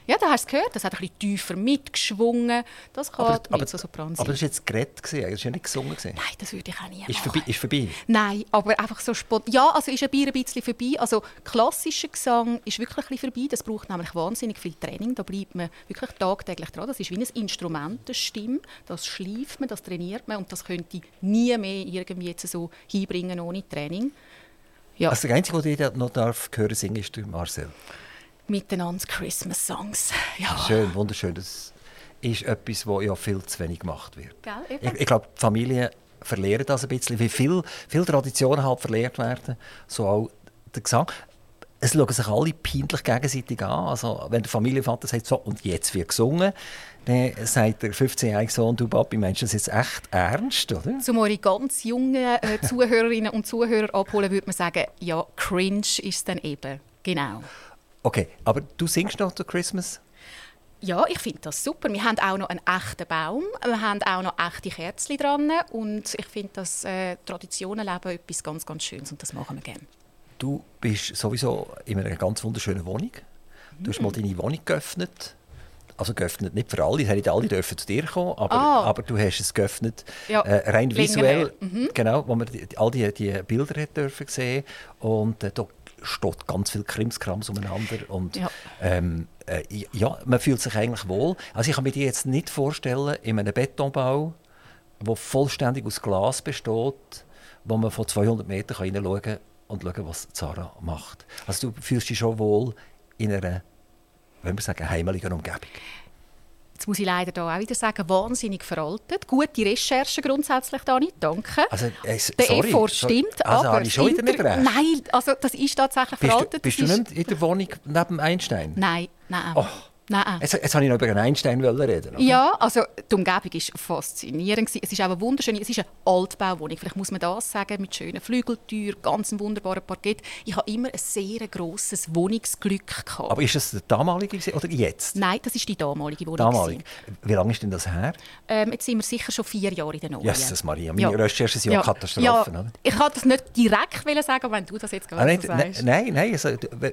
Ja, da hast du gehört, das hat ein bisschen tiefer mitgeschwungen. Das kann aber, aber, Mezzosopran sein. Aber das war jetzt Gerät, das war ja nicht gesungen. Nein, das würde ich auch nie ist vorbei, ist vorbei? Nein, aber einfach so spontan. Ja, also ist ein bisschen vorbei. Also klassischer Gesang ist wirklich ein bisschen vorbei. Das braucht nämlich wahnsinnig viel Training. Da bleibt man wirklich tagtäglich dran. Das ist wie ein Instrument, eine Stimme. Das schleift man, das trainiert man und das könnte nie mehr irgendwie jetzt so hinbringen ohne Training. Ja. Also der Einzige, der noch darf hören singen, ist Marcel. Miteinander Christmas Songs. Ja. Schön, wunderschön. Das ist etwas, was ja viel zu wenig gemacht wird. Gell, ich, ich glaube, die Familien verlieren das ein bisschen, wie viele viel Traditionen halt verlehrt werden. So auch der Gesang. Es schauen sich alle peinlich gegenseitig an. Also, wenn der Familienvater sagt, so, und jetzt wird gesungen, dann sagt der 15-jährige Sohn, du Papi, meinst du das jetzt echt ernst, oder? Zum eure ganz jungen äh, Zuhörerinnen und Zuhörer abholen, würde man sagen, ja, cringe ist es dann eben. Genau. Okay, aber du singst noch zu Christmas? Ja, ich finde das super. Wir haben auch noch einen echten Baum, wir haben auch noch echte Kerzen dran und ich finde, dass äh, Traditionen leben etwas ganz, ganz Schönes und das machen wir gerne. Du bist sowieso in einer ganz wunderschönen Wohnung. Du hast mal deine Wohnung geöffnet also geöffnet nicht für alle, nicht alle dürfen zu dir kommen, aber, ah. aber du hast es geöffnet, ja. äh, rein visuell, mhm. genau, wo man die, all die, die Bilder hat dürfen sehen und äh, da steht ganz viel Krimskrams umeinander und ja. Ähm, äh, ja, man fühlt sich eigentlich wohl. Also ich kann mir die jetzt nicht vorstellen in einem Betonbau, der vollständig aus Glas besteht, wo man von 200 Metern hineinschauen kann und schauen, was Zara macht. Also du fühlst dich schon wohl in einer wenn wir sagen, heimeligen Umgebung? Jetzt muss ich leider da auch wieder sagen, wahnsinnig veraltet. Gute Recherche grundsätzlich, Dani, danke. Also, äh, Der Effort stimmt, also, aber... schon wieder nicht recht? Nein, also das ist tatsächlich bist veraltet. Du, bist du nicht in der Wohnung neben Einstein? Nein, nein. Oh. Nein. Jetzt, jetzt wollte ich noch über einen Einstein reden. Oder? Ja, also die Umgebung war faszinierend. Es ist auch eine wunderschöne, es ist eine Altbauwohnung. Vielleicht muss man das sagen, mit schönen Flügeltüren, ganz wunderbaren Parkett. Ich habe immer ein sehr grosses Wohnungsglück gehabt. Aber ist das der damalige oder jetzt? Nein, das ist die damalige Wohnung. Damalig. Wie lange ist denn das her? Ähm, jetzt sind wir sicher schon vier Jahre in der neuen. Jesus Maria, meine ja. Recherche sind ja, Katastrophen. Ja. Ich kann das nicht direkt sagen, wenn du das jetzt gerade ah, so sagst. Nein, nein, also,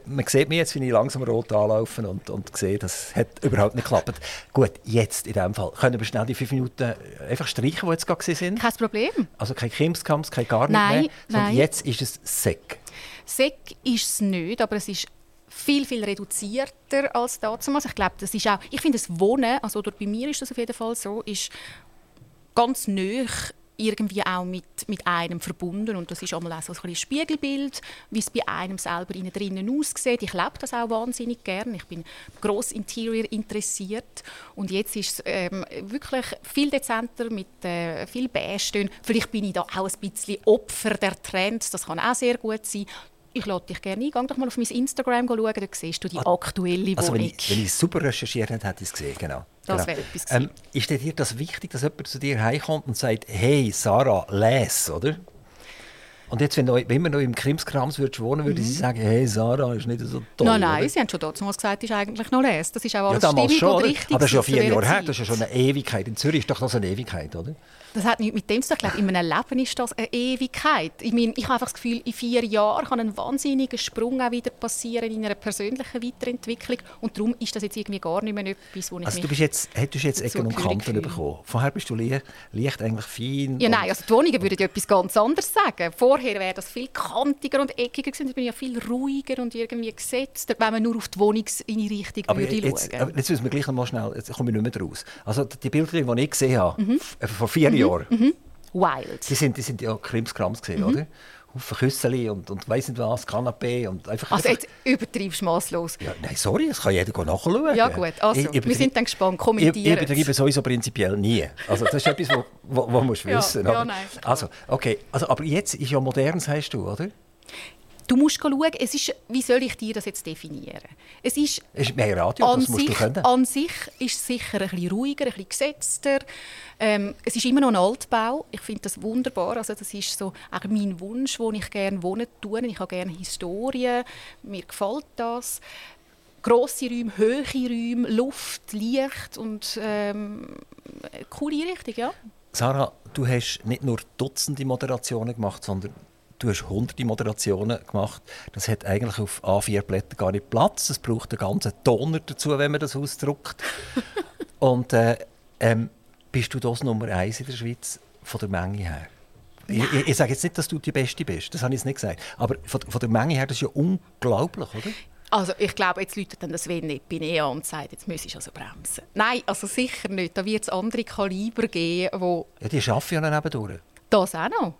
man sieht mich jetzt, wie ich langsam rot anlaufen und, und sehe, das hat überhaupt nicht geklappt. Gut, jetzt in dem Fall. Können wir schnell die fünf Minuten einfach streichen, die jetzt gerade sind? Kein Problem. Also kein Krimskrams, kein gar nicht nein, mehr, sondern nein. jetzt ist es Sek. Sek ist es nicht, aber es ist viel, viel reduzierter als damals. Ich glaube, das ist auch, ich finde das Wohnen, also bei mir ist das auf jeden Fall so, ist ganz nöch irgendwie auch mit, mit einem verbunden und das ist einmal auch so ein Spiegelbild, wie es bei einem selber innen drinnen aussieht. Ich lebe das auch wahnsinnig gern. Ich bin gross Interior interessiert und jetzt ist es ähm, wirklich viel dezenter mit äh, viel Beige. Vielleicht bin ich da auch ein bisschen Opfer der Trends. Das kann auch sehr gut sein ich lade dich gerne ein. Geh doch mal auf mein Instagram schauen, da siehst du die ah, aktuelle Wohnung. Also wenn ich, wenn ich super recherchiert hätte, hätte ich es gesehen, genau. Das genau. wäre etwas ähm, Ist dir das wichtig, dass jemand zu dir heimkommt und sagt, hey Sarah, les, oder? Und jetzt, wenn, wenn wir noch im Krimskrams würdest wohnen, würde mhm. sie sagen, hey, Sarah ist nicht so toll. Nein, nein, oder? sie haben schon damals gesagt, das ist eigentlich noch les. Das ist auch alles ja, stimmig schon, und richtig. Aber das ist ja vier Jahre her, das ist ja schon eine Ewigkeit. In Zürich ist doch so eine Ewigkeit, oder? Das hat nichts mit dem zu tun. In meinem Leben ist das eine Ewigkeit. Ich, meine, ich habe einfach das Gefühl, in vier Jahren kann ein wahnsinniger Sprung auch wieder passieren in einer persönlichen Weiterentwicklung. Und darum ist das jetzt irgendwie gar nicht mehr etwas, wo ich also du bist jetzt, hättest jetzt Ecken und Kanten bekommen. Vorher bist du leicht, leicht eigentlich fein. Ja, nein, also die Wohnungen würden ja etwas ganz anderes sagen. Vorher wäre das viel kantiger und eckiger gewesen. Jetzt bin ich ja viel ruhiger und irgendwie gesetzt, wenn man nur auf die Wohnungseinrichtung aber würde jetzt, schauen. Aber jetzt müssen wir gleich noch mal schnell, jetzt komme ich nicht mehr raus. Also die Bilder, die ich gesehen habe, mhm. vor vier mhm. Jahren, mhm. Wild. Die sind, die sind ja Krimskrams gesehen, mhm. oder? Haufen Küsseli und, und weiss nicht was, Kanapé und einfach... Also einfach... jetzt übertreibst du masslos. Ja, nein, sorry, das kann jeder nachschauen. Ja gut, also, ich, wir sind dann gespannt, kommentieren Ich, ich übertreibe sowieso prinzipiell nie. Also das ist etwas, was wo, wo, musst wissen. Ja, ja, nein, also, okay, also, aber jetzt ist ja modern, sagst du, oder? Du musst schauen, es ist, wie soll ich dir das jetzt definieren? Es ist, es ist mehr Radio, das musst sich, du können. An sich ist es sicher ein bisschen ruhiger, ein bisschen gesetzter. Ähm, es ist immer noch ein Altbau. Ich finde das wunderbar. Also das ist so auch mein Wunsch, wo ich gerne wohnen tue. Ich habe gerne Historie. Mir gefällt das. Grosse Räume, hohe Räume, Luft, Licht und ähm, coole Einrichtung, ja. Sarah, du hast nicht nur Dutzende Moderationen gemacht, sondern du hast hunderte Moderationen gemacht. Das hat eigentlich auf A4-Blättern gar nicht Platz. Es braucht einen ganzen Toner dazu, wenn man das ausdruckt. Und äh, ähm, bist du das Nummer eins in der Schweiz von der Menge her? Ich, ich, ich, sage jetzt nicht, dass du die Beste bist, das habe ich jetzt nicht gesagt. Aber von, von der Menge her, das ist ja unglaublich, oder? Also ich glaube, jetzt läutet dann das Wenn nicht bei Nea und sagt, jetzt muss ich also bremsen. Nein, also sicher nicht. Da wird es andere Kaliber geben, wo... Ja, die arbeiten ja dann nebendurch. Das auch noch.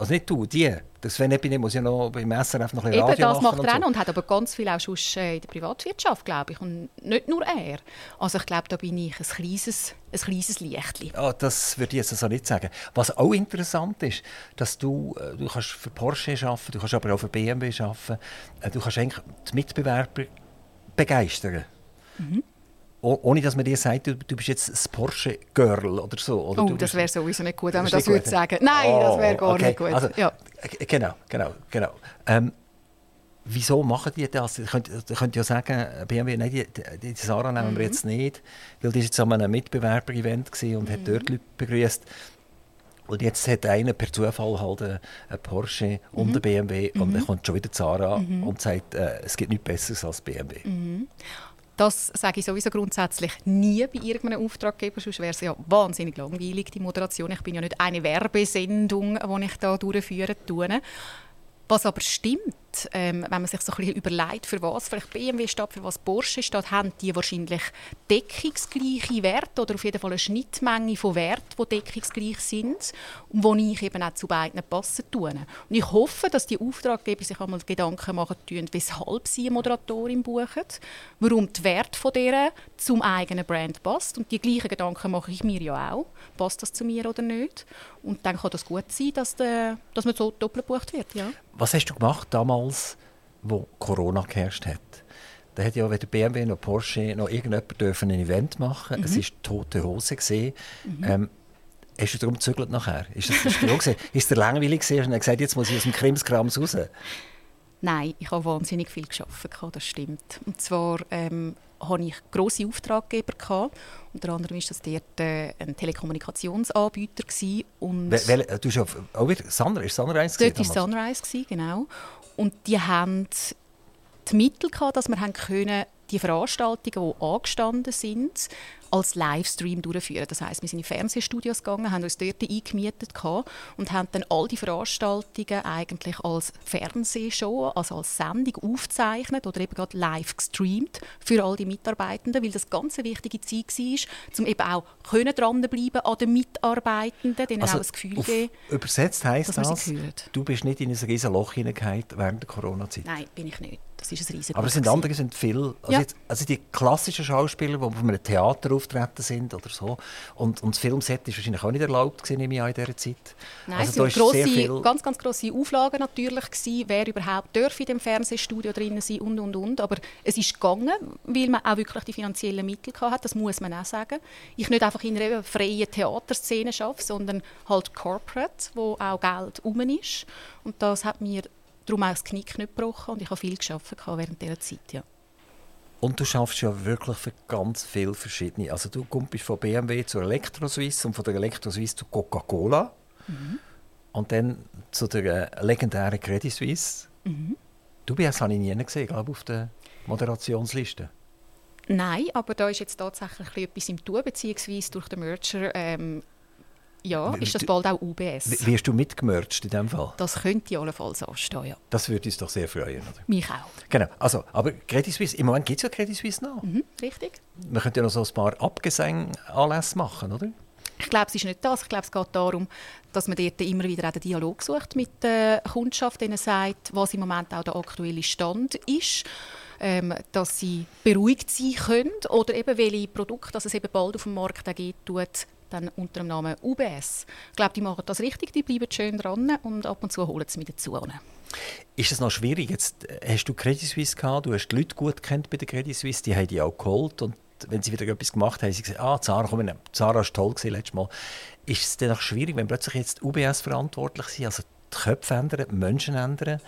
Also nicht du, die. Das Sven muss ja noch beim SRF noch ein bisschen Eben, Radio das macht er und, so. und hat aber ganz viel auch schon äh, in der Privatwirtschaft, glaube ich. Und nicht nur er. Also ich glaube, da bin ich ein kleines, ein kleines Lichtchen. Ja, das würde ich jetzt also nicht sagen. Was auch interessant ist, dass du, äh, du kannst für Porsche arbeiten, du kannst aber auch für BMW arbeiten. Äh, du kannst eigentlich die Mitbewerber begeistern. Mhm ohne dass man dir sagt, du, du bist jetzt ein Porsche-Girl oder so. Oder oh, das wäre sowieso nicht gut, wenn man das würde sagen. Nein, oh, das wäre gar okay. nicht gut. Also, ja. Genau, genau, genau. Ähm, wieso machen die das? Ihr könnt, ihr könnt ja sagen, BMW, nein, die, die, die Sarah nehmen mhm. wir jetzt nicht, weil die war jetzt an einem Mitbewerber-Event und mhm. hat dort Leute begrüßt. Und jetzt hat einer per Zufall halt einen Porsche und einen BMW mhm. und dann kommt schon wieder Sarah mhm. und sagt, äh, es gibt nichts Besseres als BMW. Das sage ich sowieso grundsätzlich nie bei irgendeinem Auftraggeber, sonst wäre es ja wahnsinnig langweilig, die Moderation. Ich bin ja nicht eine Werbesendung, die ich da durchführen tue. Was aber stimmt, ähm, wenn man sich so ein bisschen überlegt, für was vielleicht BMW steht, für was Porsche steht, haben die wahrscheinlich deckungsgleiche Werte oder auf jeden Fall eine Schnittmenge von Werten, die deckungsgleich sind und wo ich eben auch zu beiden passen tue. Und ich hoffe, dass die Auftraggeber sich einmal Gedanken machen tun, weshalb sie eine Moderatorin buchen, warum die Werte von der zum eigenen Brand passt und die gleichen Gedanken mache ich mir ja auch. Passt das zu mir oder nicht? Und dann kann das gut sein, dass, der, dass man so doppelt gebucht wird. Ja. Was hast du gemacht damals, wo Corona geherrscht hat? Da hat ja weder BMW noch Porsche noch irgendjemand dürfen ein Event machen. Mhm. Es war tote Hose gesehen. Mhm. Ähm, hast du darum gezügelt nachher? Ist das ist Ist der langweilig gesehen und er gesagt, jetzt muss ich aus dem Krimskrams raus? Nein, ich habe wahnsinnig viel geschafft, das stimmt. Und zwar ähm, hatte ich grosse Auftraggeber. Gehabt. Unter anderem war das dort äh, ein Telekommunikationsanbieter. Gewesen. Und Wel, du hast auch wieder Sunrise, Sunrise Dort war Sunrise, gewesen, genau. Und die hatten die Mittel, gehabt, dass wir können die Veranstaltungen, die angestanden sind, als Livestream durchführen. Das heißt, wir sind in Fernsehstudios gegangen, haben uns dort eingemietet und haben dann all die Veranstaltungen eigentlich als Fernsehshow, also als Sendung aufgezeichnet oder eben gerade live gestreamt für all die Mitarbeitenden, weil das ganz eine wichtige Zeit war, um eben auch können dranbleiben an den Mitarbeitenden, denen also auch das Gefühl geben. Übersetzt heisst das, du bist nicht in ein riesen Loch hineingefallen während der Corona-Zeit? Nein, bin ich nicht. Das ist ein riesiges Aber es sind andere sind viel, also, Ja. jetzt, also die klassischen Schauspieler, die auf einem Theater auftreten sind oder so, und, und das Filmset ist wahrscheinlich auch nicht erlaubt gewesen, in dieser Zeit. Nein, also es waren viel, ganz, ganz grosse Auflagen natürlich, gewesen, wer überhaupt darf in dem Fernsehstudio drinnen sein und, und, und. Aber es ist gegangen, weil man auch wirklich die finanziellen Mittel hatte, das muss man auch sagen. Ich nicht einfach in einer freien Theaterszene arbeite, sondern halt corporate, wo auch Geld rum ist. Und das hat mir darum auch das Knick nicht gebrochen und ich habe viel gearbeitet während dieser Zeit, ja. Und du schaffst ja wirklich für ganz viele verschiedene. Also du kommst von BMW zu Elektroswiss und von der Elektroswiss zu Coca-Cola. Und dann zu der äh, legendären Credit Suisse. Du bist, habe ich nie gesehen, glaube ich, auf der Moderationsliste. Nein, aber da ist jetzt tatsächlich ein bisschen etwas im Tun, beziehungsweise durch den Merger ähm, ja, ist das bald auch UBS. Wirst du mitgemercht in dem Fall? Das könnte allenfalls anstehen, ja. Das würde uns doch sehr freuen. Oder? Mich auch. Genau. Also, aber Credit Suisse, im Moment gibt es ja Credit Suisse noch. Mhm, richtig. Man könnte ja noch so ein paar Abgesang-Anlässe machen, oder? Ich glaube, es ist nicht das. Ich glaube, es geht darum, dass man dort immer wieder auch den Dialog sucht mit der Kundschaft, denen sagt, was im Moment auch der aktuelle Stand ist. Ähm, dass sie beruhigt sein können oder eben welche Produkte, dass es eben bald auf dem Markt gibt, tut, dann unter dem Namen UBS. Ich glaube, die machen das richtig, die bleiben schön dran und ab und zu holen sie mich dazu. Ist es noch schwierig? Jetzt äh, hast du Credit Suisse gehabt, du hast die Leute gut kennt bei der Credit Suisse, die haben die auch geholt und wenn sie wieder etwas gemacht haben, haben sie gesagt, ah, Zara, komm, wir- Zara war toll gewesen, letztes Mal. Ist es dann noch schwierig, wenn plötzlich jetzt UBS verantwortlich sind, also die Köpfe ändern, die Menschen ändern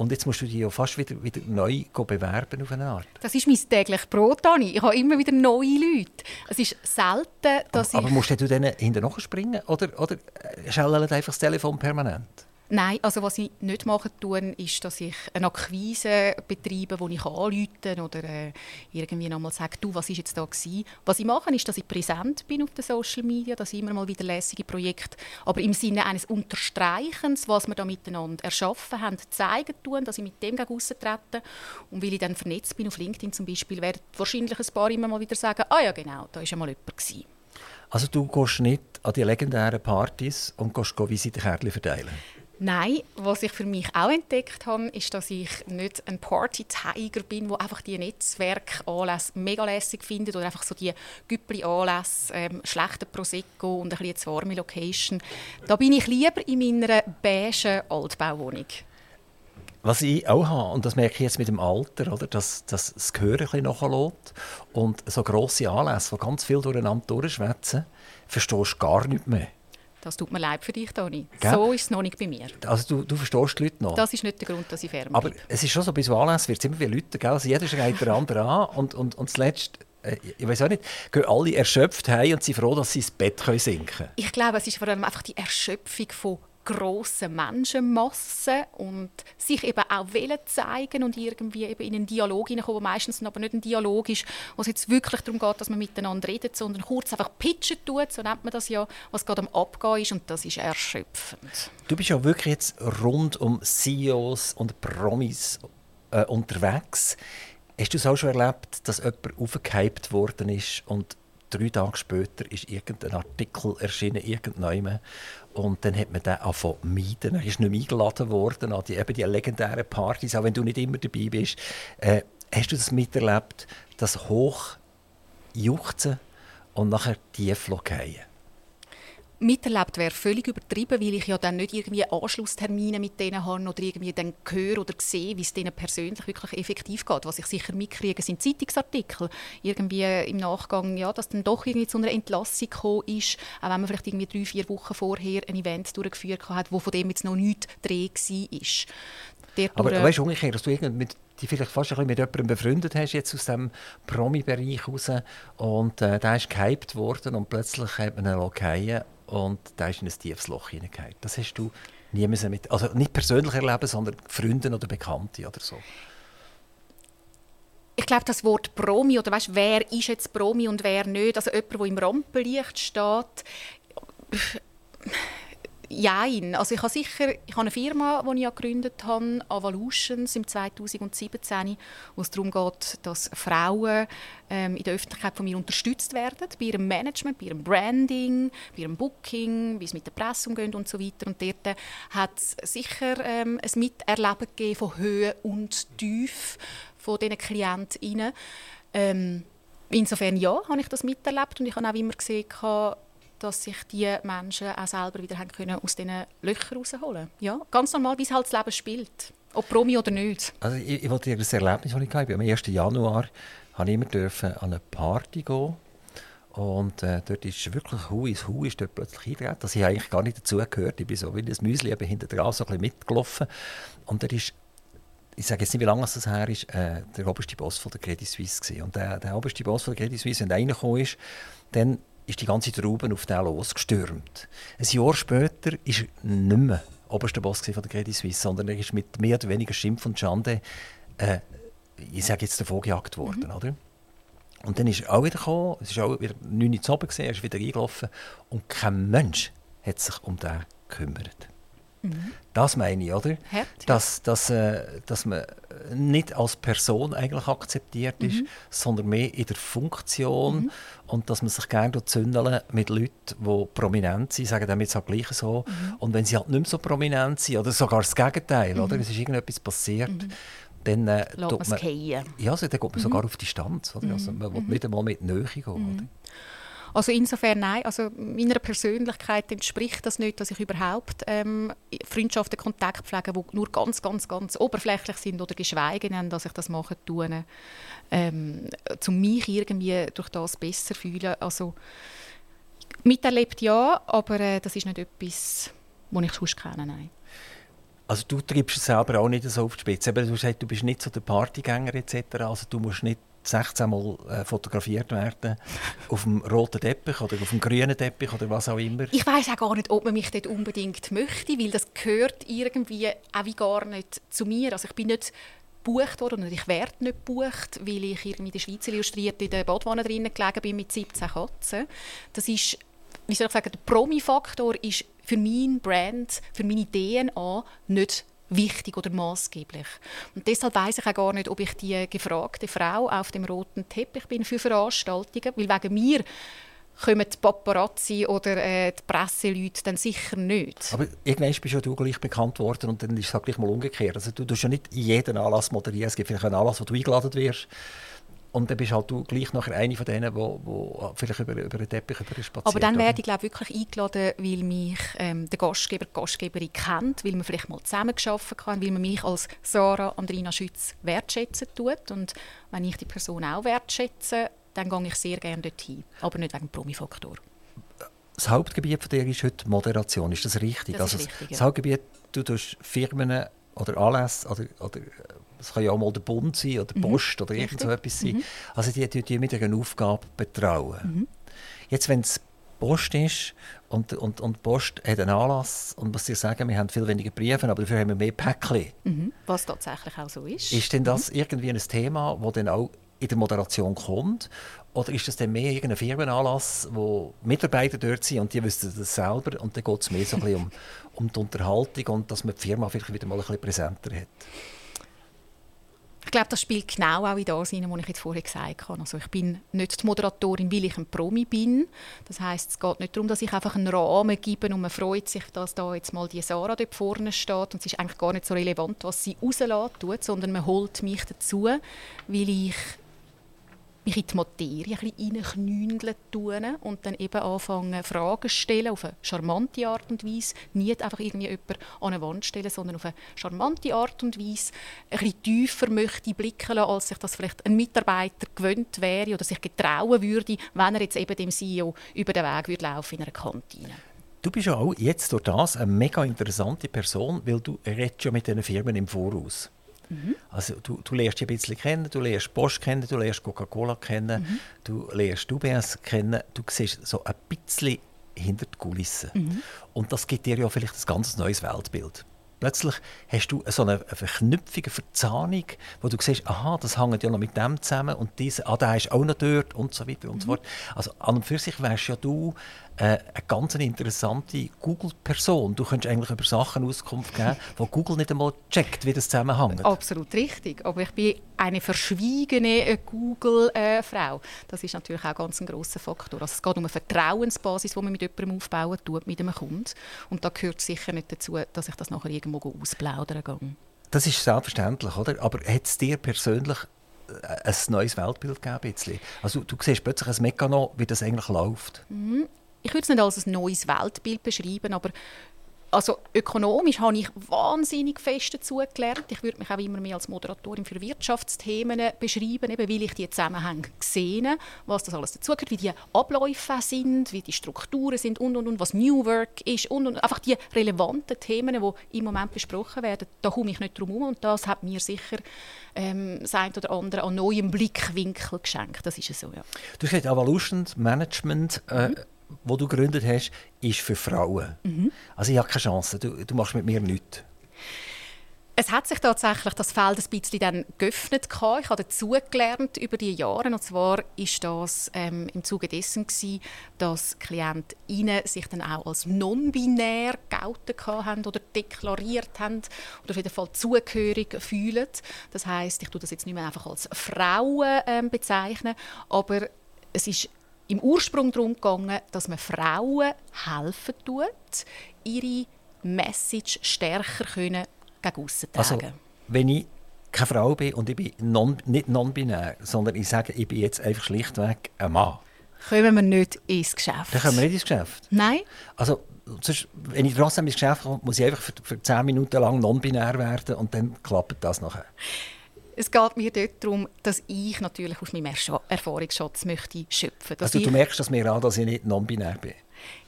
und jetzt musst du dich ja fast wieder, wieder neu bewerben auf eine Art. Das ist mein tägliches Brot, Dani. Ich habe immer wieder neue Leute. Es ist selten, dass Aber ich... musst du denen hinterher springen oder, oder äh, schellen einfach das Telefon permanent? Nein, also was ich nicht machen tue, ist, dass ich eine Akquise betreibe, wo ich anrufen kann oder äh, irgendwie nochmal sage, du, was ist jetzt da gewesen? Was ich mache, ist, dass ich präsent bin auf den Social Media, dass ich immer mal wieder lässige Projekte, aber im Sinne eines Unterstreichens, was wir da miteinander erschaffen haben, zeigen tun, dass ich mit dem gegen trete. Und weil ich dann vernetzt bin auf LinkedIn zum Beispiel, werden wahrscheinlich ein paar immer mal wieder sagen, ah ja genau, da war mal jemand. Gewesen. Also du gehst nicht an die legendären Partys und gehst go Visitenkärtchen verteilen? Nein, was ich für mich auch entdeckt habe, ist, dass ich nicht ein Party-Tiger bin, der einfach die Netzwerkanlässe mega lässig findet oder einfach so die Güppli-Anlässe, ähm, schlechte Prosecco und ein bisschen zu warme Location. Da bin ich lieber in meiner beigen Altbauwohnung. Was ich auch habe, und das merke ich jetzt mit dem Alter, oder, dass, dass das Gehör ein bisschen nachlässt und so grosse Anlässe, die ganz viel durcheinander durchschwätzen, verstehst du gar nicht mehr. Das tut mir leid für dich, Toni. Gell? So ist es noch nicht bei mir. Also du, du verstehst die Leute noch. Das ist nicht der Grund, dass ich fern Aber bleibe. es ist schon so, bei so Anlässen wird es immer wieder Leute, gell? Also jeder schreit den anderen an und, und, und zuletzt, äh, ich weiß auch nicht, gehen alle erschöpft heim und sind froh, dass sie ins Bett können sinken können. Ich glaube, es ist vor allem einfach die Erschöpfung von grossen Menschenmassen und sich eben auch wollen zeigen und irgendwie eben in einen Dialog hineinkommen, meistens aber nicht ein Dialog ist, wo es jetzt wirklich darum geht, dass man miteinander redet, sondern kurz einfach pitchen tut, so nennt man das ja, was gerade am Abgehen ist und das ist erschöpfend. Du bist ja wirklich jetzt rund um CEOs und Promis äh, unterwegs. Hast du es auch schon erlebt, dass jemand aufgehypt worden ist und drei Tage später ist irgendein Artikel erschienen, irgendjemand und dann hat man den angefangen meiden. Er ist nicht mehr eingeladen worden an die, eben die legendären Partys, auch wenn du nicht immer dabei bist. Äh, hast du das miterlebt, das Hochjuchzen und nachher tief fallen? Miterlebt wäre völlig übertrieben, weil ich ja dann nicht irgendwie Anschlusstermine mit denen habe oder irgendwie dann höre oder sehe, wie es denen persönlich wirklich effektiv geht. Was ich sicher mitkriege, sind Zeitungsartikel. Irgendwie im Nachgang, ja, dass dann doch irgendwie zu einer Entlassung gekommen ist, auch wenn man vielleicht irgendwie drei, vier Wochen vorher ein Event durchgeführt hat, wo von dem jetzt noch nichts Dreh war. Dort Aber weißt du umgekehrt, dass du mit, die vielleicht fast ein bisschen mit jemandem befreundet hast, jetzt aus dem Promi-Bereich raus, und äh, der ist gehypt worden und plötzlich hat man ihn fallen und der ist in ein tiefes Loch hineingefallen. Das hast du nie mit, also nicht persönlich erleben, sondern Freunde oder Bekannte oder so. ich glaube, das Wort Promi oder weißt, wer ist jetzt Promi und wer nicht, also jemand, der im Rampenlicht steht, Jein. Also ich habe sicher, ich habe eine Firma, die ich gegründet habe, Avalutions im 2017, wo es darum geht, dass Frauen ähm, in der Öffentlichkeit von mir unterstützt werden, bei ihrem Management, bei ihrem Branding, bei ihrem Booking, wie es mit der Presse umgeht und so weiter. Und dort hat es sicher ähm, ein Miterleben gegeben von Höhe und Tief von diesen Klientinnen. Ähm, insofern ja, habe ich das miterlebt und ich habe auch immer gesehen, dass sich die Menschen auch selber wieder haben können aus diesen Löchern rausholen Ja, ganz normal, wie es halt das Leben spielt. Ob Promi oder nicht. Also ich, ich wollte dir das Erlebnis, das ich hatte. Am 1. Januar durfte ich immer dürfen an eine Party gehen. Und äh, dort ist wirklich Hu ist Hu ist dort plötzlich eingetreten. dass ich eigentlich gar nicht dazugehört. Ich bin so wie das Müsli eben hinter dran so ein bisschen mitgelaufen. Und da ist ich sage jetzt nicht, wie lange das her ist, äh, der oberste Boss von der Credit Suisse gewesen. Und der, der oberste Boss von der Credit Suisse, wenn der reingekommen ist, dann ist die ganze Traube auf den losgestürmt. Ein Jahr später ist er nicht mehr oberster Boss von der Credit Suisse, sondern er ist mit mehr oder weniger Schimpf und Schande, äh, ich sage jetzt, davon gejagt worden. Mhm. Oder? Und dann ist er auch wieder gekommen, es war auch wieder 9 Uhr zu oben, er ist wieder eingelaufen und kein Mensch hat sich um den gekümmert. Mhm. Das meine ich, oder? Dass, dass, äh, dass man nicht als Person eigentlich akzeptiert ist, mhm. sondern mehr in der Funktion mhm. und dass man sich gerne zündeln mit Leuten, die prominent sind, sagen damit auch gleich so. Mhm. Und wenn sie halt nicht mehr so prominent sind oder sogar das Gegenteil, oder? Mhm. es ist irgendetwas passiert, mhm. dann äh, man, ja, also, dann geht man sogar auf Distanz. Oder? Also, man will nicht einmal mit Nähe gehen. Oder? Also insofern nein, also meiner Persönlichkeit entspricht das nicht, dass ich überhaupt ähm, Freundschaften, Kontakt pflege, die nur ganz, ganz, ganz oberflächlich sind oder geschweige denn, dass ich das mache tue, ähm, um mich irgendwie durch das besser fühlen. Also miterlebt ja, aber äh, das ist nicht etwas, was ich sonst kenne, nein. Also du treibst es selber auch nicht so auf die Spitze. du sagst, du bist nicht so der Partygänger etc. Also du musst nicht 16 Mal äh, fotografiert werden auf dem roten Teppich oder auf dem grünen Teppich oder was auch immer. Ich weiß auch gar nicht, ob man mich dort unbedingt möchte, weil das gehört irgendwie auch wie gar nicht zu mir. Also ich bin nicht gebucht worden und ich werde nicht gebucht, weil ich irgendwie in der Schweiz illustriert in der Badwanne drinnen gelegen bin mit 17 Katzen. Das ist, wie soll ich sagen, der Promi-Faktor ist für meinen Brand, für meine DNA nicht wichtig oder maßgeblich. Und deshalb weiß ich auch gar nicht, ob ich die gefragte Frau auf dem roten Teppich bin für Veranstaltungen, weil wegen mir kommen die Paparazzi oder äh, die Presseleute dann sicher nicht. Aber irgendwann bist ja du gleich bekannt worden und dann ist es halt gleich mal umgekehrt. Also du tust ja nicht jeden Anlass moderieren. Es gibt vielleicht einen Anlass, wo du eingeladen wirst und dann bist halt du gleich nachher eine von denen, die, die vielleicht über, über den Teppich über spaziert. Aber dann werde ich glaube wirklich eingeladen, weil mich ähm, der Gastgeber, die Gastgeberin kennt, weil man vielleicht mal zusammengearbeitet kann, weil man mich als Sarah Andrina Schütz wertschätzen tut. Und wenn ich die Person auch wertschätze, dann gehe ich sehr gerne dorthin. Aber nicht wegen dem Promifaktor. Das Hauptgebiet von dir ist heute Moderation, ist das richtig? Das, ist also richtig, das ja. Hauptgebiet, du tust Firmen oder Anlässe oder, oder es kann ja auch mal der Bund sein oder die mhm. Post oder irgend so etwas sein. Mhm. Also die, die, die mit einer Aufgabe betrauen. Mhm. Jetzt, wenn es Post ist und, und, und Post hat einen Anlass und was sie sagen, wir haben viel weniger Briefe, aber dafür haben wir mehr Päckchen. Mhm. Was tatsächlich auch so ist. Ist denn das mhm. irgendwie ein Thema, das dann auch in der Moderation kommt? Oder ist das dann mehr irgendein Firmenanlass, wo Mitarbeiter dort sind und die wissen das selber und dann geht es mehr so ein bisschen um, um die Unterhaltung und dass man die Firma vielleicht wieder mal ein bisschen präsenter hat? Ich glaube, das spielt genau auch in das hinein, was ich jetzt vorher gesagt habe. Also ich bin nicht die Moderatorin, weil ich ein Promi bin. Das heißt, es geht nicht darum, dass ich einfach einen Rahmen gebe und man freut sich, dass da jetzt mal die Sarah dort vorne steht und es ist eigentlich gar nicht so relevant, was sie rauslässt, sondern man holt mich dazu, weil ich mich in die Materie ein bisschen tun und dann eben anfangen, Fragen zu stellen auf eine charmante Art und Weise. Nicht einfach irgendwie jemanden an eine Wand stellen, sondern auf eine charmante Art und Weise ein bisschen tiefer möchte blicken lassen, als sich das vielleicht ein Mitarbeiter gewöhnt wäre oder sich getrauen würde, wenn er jetzt eben dem CEO über den Weg würde laufen in einer Kantine. Du bist ja auch jetzt durch das eine mega interessante Person, weil du redest ja mit diesen Firmen im Voraus. Mhm. Also du, du lernst dich ein bisschen kennen, du lernst Bosch kennen, du lernst Coca-Cola kennen, mhm. du lernst UBS kennen, du siehst so ein bisschen hinter die Kulissen. Mhm. Und das gibt dir ja vielleicht ein ganz neues Weltbild. Plötzlich hast du so eine Verknüpfung, eine Verzahnung, wo du siehst, aha, das hängt ja noch mit dem zusammen und dieser, ah, der ist auch noch dort und so weiter und so mhm. fort. Also an und für sich wärst ja du äh, eine ganz interessante Google-Person. Du könntest eigentlich über Sachen Auskunft geben, wo Google nicht einmal checkt, wie das zusammenhängt. Absolut richtig. Aber ich bin eine verschwiegene äh, Google-Frau. Das ist natürlich auch ganz ein grosser Faktor. Also es geht um eine Vertrauensbasis, die man mit jemandem aufbauen tut, mit einem Kunden. Und da gehört sicher nicht dazu, dass ich das nachher irgendwo ausplaudern gehe. Das ist selbstverständlich, oder? Aber hat es dir persönlich ein neues Weltbild gegeben? Also du siehst plötzlich ein Mechanismus, wie das eigentlich läuft. Mhm. Ich würde es nicht als ein neues Weltbild beschreiben, aber also ökonomisch habe ich wahnsinnig fest dazugelernt. Ich würde mich auch immer mehr als Moderatorin für Wirtschaftsthemen beschreiben, eben weil ich die Zusammenhänge sehe, was das alles dazugehört, wie die Abläufe sind, wie die Strukturen sind und, und, und, was New Work ist und, und einfach die relevanten Themen, die im Moment besprochen werden, da komme ich nicht drum herum und das hat mir sicher ähm, das eine oder andere an neuem Blickwinkel geschenkt. Das ist so, ja. Du hast gesagt, Evolution Management äh, mhm wo du gegründet hast, ist für Frauen. Mhm. Also ich habe keine Chance. Du, du machst mit mir nichts. Es hat sich tatsächlich das Feld ein bisschen dann geöffnet. Ich habe dazugelernt über die Jahre. Und zwar ist das ähm, im Zuge dessen, gewesen, dass KlientInnen sich dann auch als non-binär geoutet haben oder deklariert haben oder auf jeden Fall zugehörig fühlen. Das heißt, ich tue das jetzt nicht mehr einfach als Frauen ähm, bezeichnen, aber es ist im Ursprung darum gegangen, dass man Frauen helfen tut, ihre Message stärker können gegen aussen tragen. Also, wenn ich keine Frau bin und ich bin non, nicht non-binär, sondern ich sage, ich bin jetzt einfach schlichtweg ein Mann. Kommen wir nicht ins Geschäft? Dann kommen wir nicht ins Geschäft? Nein. Also, sonst, wenn ich trotzdem ins Geschäft komme, muss ich einfach für, für 10 Minuten lang non-binär werden und dann klappt das nachher. Es geht mir dort darum, dass ich natürlich aus meinem Erfahrungsschatz möchte schöpfen möchte. Also du merkst das mir an, dass ich nicht non-binär bin?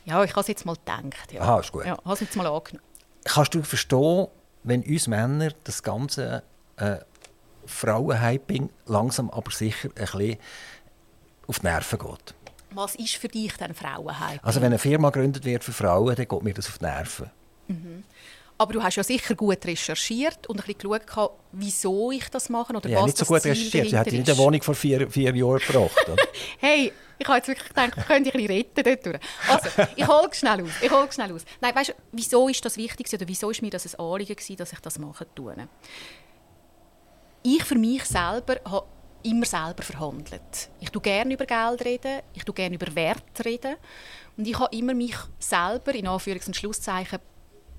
Ja, ich habe es jetzt mal gedacht. Ja. Aha, ist gut. Ja, habe es jetzt mal angenommen. Kannst du verstehen, wenn uns Männer das ganze äh, Frauenhyping langsam aber sicher ein bisschen auf die Nerven geht? Was ist für dich denn Frauenhyping? Also wenn eine Firma gegründet wird für Frauen, dann geht mir das auf die Nerven. Mhm. Aber du hast ja sicher gut recherchiert und ein bisschen geschaut, wieso ich das mache oder ja, was nicht so gut recherchiert. Sie hat nicht eine Wohnung vor vier, vier Jahren gebracht. hey, ich habe jetzt wirklich gedacht, ich könnte dich retten Also, ich hole schnell aus. Ich hole schnell aus. Nein, weißt du, wieso ist das wichtig oder wieso ist mir das ein Anliegen gewesen, dass ich das machen tue? Ich für mich selber habe immer selber verhandelt. Ich tue gerne über Geld reden, ich tue gerne über Wert reden und ich habe immer mich selber in Anführungs- und Schlusszeichen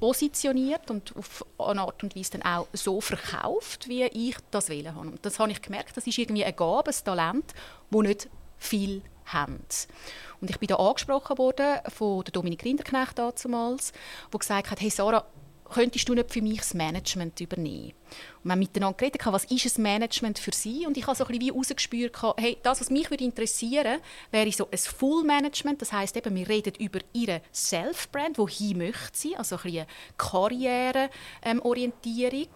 positioniert und auf eine Art und Weise dann auch so verkauft, wie ich das habe. Und das habe ich gemerkt, das ist irgendwie eine Gabe, ein Talent, wo nicht viel haben. Und ich bin da angesprochen worden von der Dominik Rinderknecht damals, wo gesagt hat, hey Sarah, könntest du nicht für mich das Management übernehmen? Und wir haben miteinander geredet, was ist das Management für sie? Und ich habe so ein bisschen wie rausgespürt, hey, das, was mich würde interessieren wäre so ein Full-Management. Das heißt eben, wir reden über ihre Self-Brand, wohin möchte sie, also ein bisschen Karriereorientierung.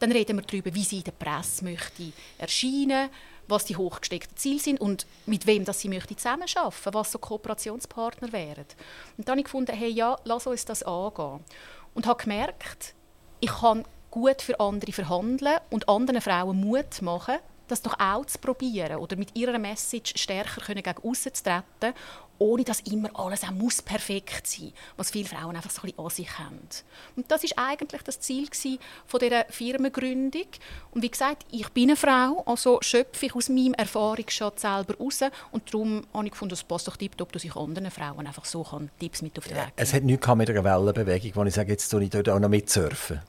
Dann reden wir darüber, wie sie in der Presse möchte erscheinen was die hochgesteckten Ziele sind und mit wem das sie möchte zusammenarbeiten, was so Kooperationspartner wären. Und dann habe ich gefunden, hey, ja, lass uns das angehen und habe gemerkt, ich kann gut für andere verhandeln und anderen Frauen Mut machen, das doch auch zu probieren oder mit ihrer Message stärker können gegen aussen zu treten, ohne dass immer alles auch muss perfekt sein was viele Frauen einfach so ein bisschen an sich haben. Und das ist eigentlich das Ziel von dieser Firmengründung. Und wie gesagt, ich bin eine Frau, also schöpfe ich aus meinem Erfahrungsschatz selber raus und darum habe ich gefunden, es passt doch tiptop, dass ich anderen Frauen einfach so kann, Tipps mit auf den Weg geben Es hat nichts mit einer Wellenbewegung, wo ich sage, jetzt tue ich dort auch noch mitsurfen.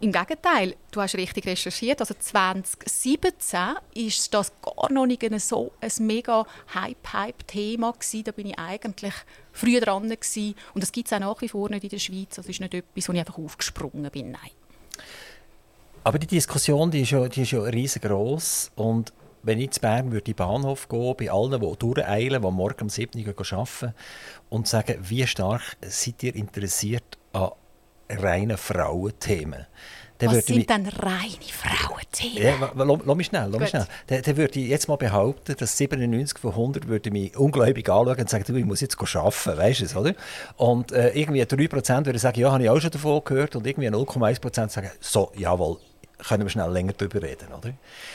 Im Gegenteil, du hast richtig recherchiert. Also 2017 ist das gar noch nicht so ein mega Hype-Hype-Thema Da bin ich eigentlich früher dran gewesen. Und das gibt es auch nach wie vor nicht in der Schweiz. Das ist nicht etwas, wo ich einfach aufgesprungen bin. Nein. Aber die Diskussion die ist ja, die ist ja riesengroß und wenn ich zu Bern würde in den Bahnhof gehen, bei allen, die durcheilen, die morgen um 7 Uhr arbeiten und sagen, wie stark seid ihr interessiert an reine Frauenthemen. Dann Was sind denn reine Frauenthemen? Ja, lass mich schnell. Lass mich schnell. Dann, dann würde ich jetzt mal behaupten, dass 97 von 100 würde mich ungläubig anschauen und sagen, ich muss jetzt arbeiten, weißt du es, oder? Und äh, irgendwie 3% würden sagen, ja, habe ich auch schon davon gehört. Und irgendwie 0,1% sagen, so, jawohl, können wir schnell länger darüber reden, oder?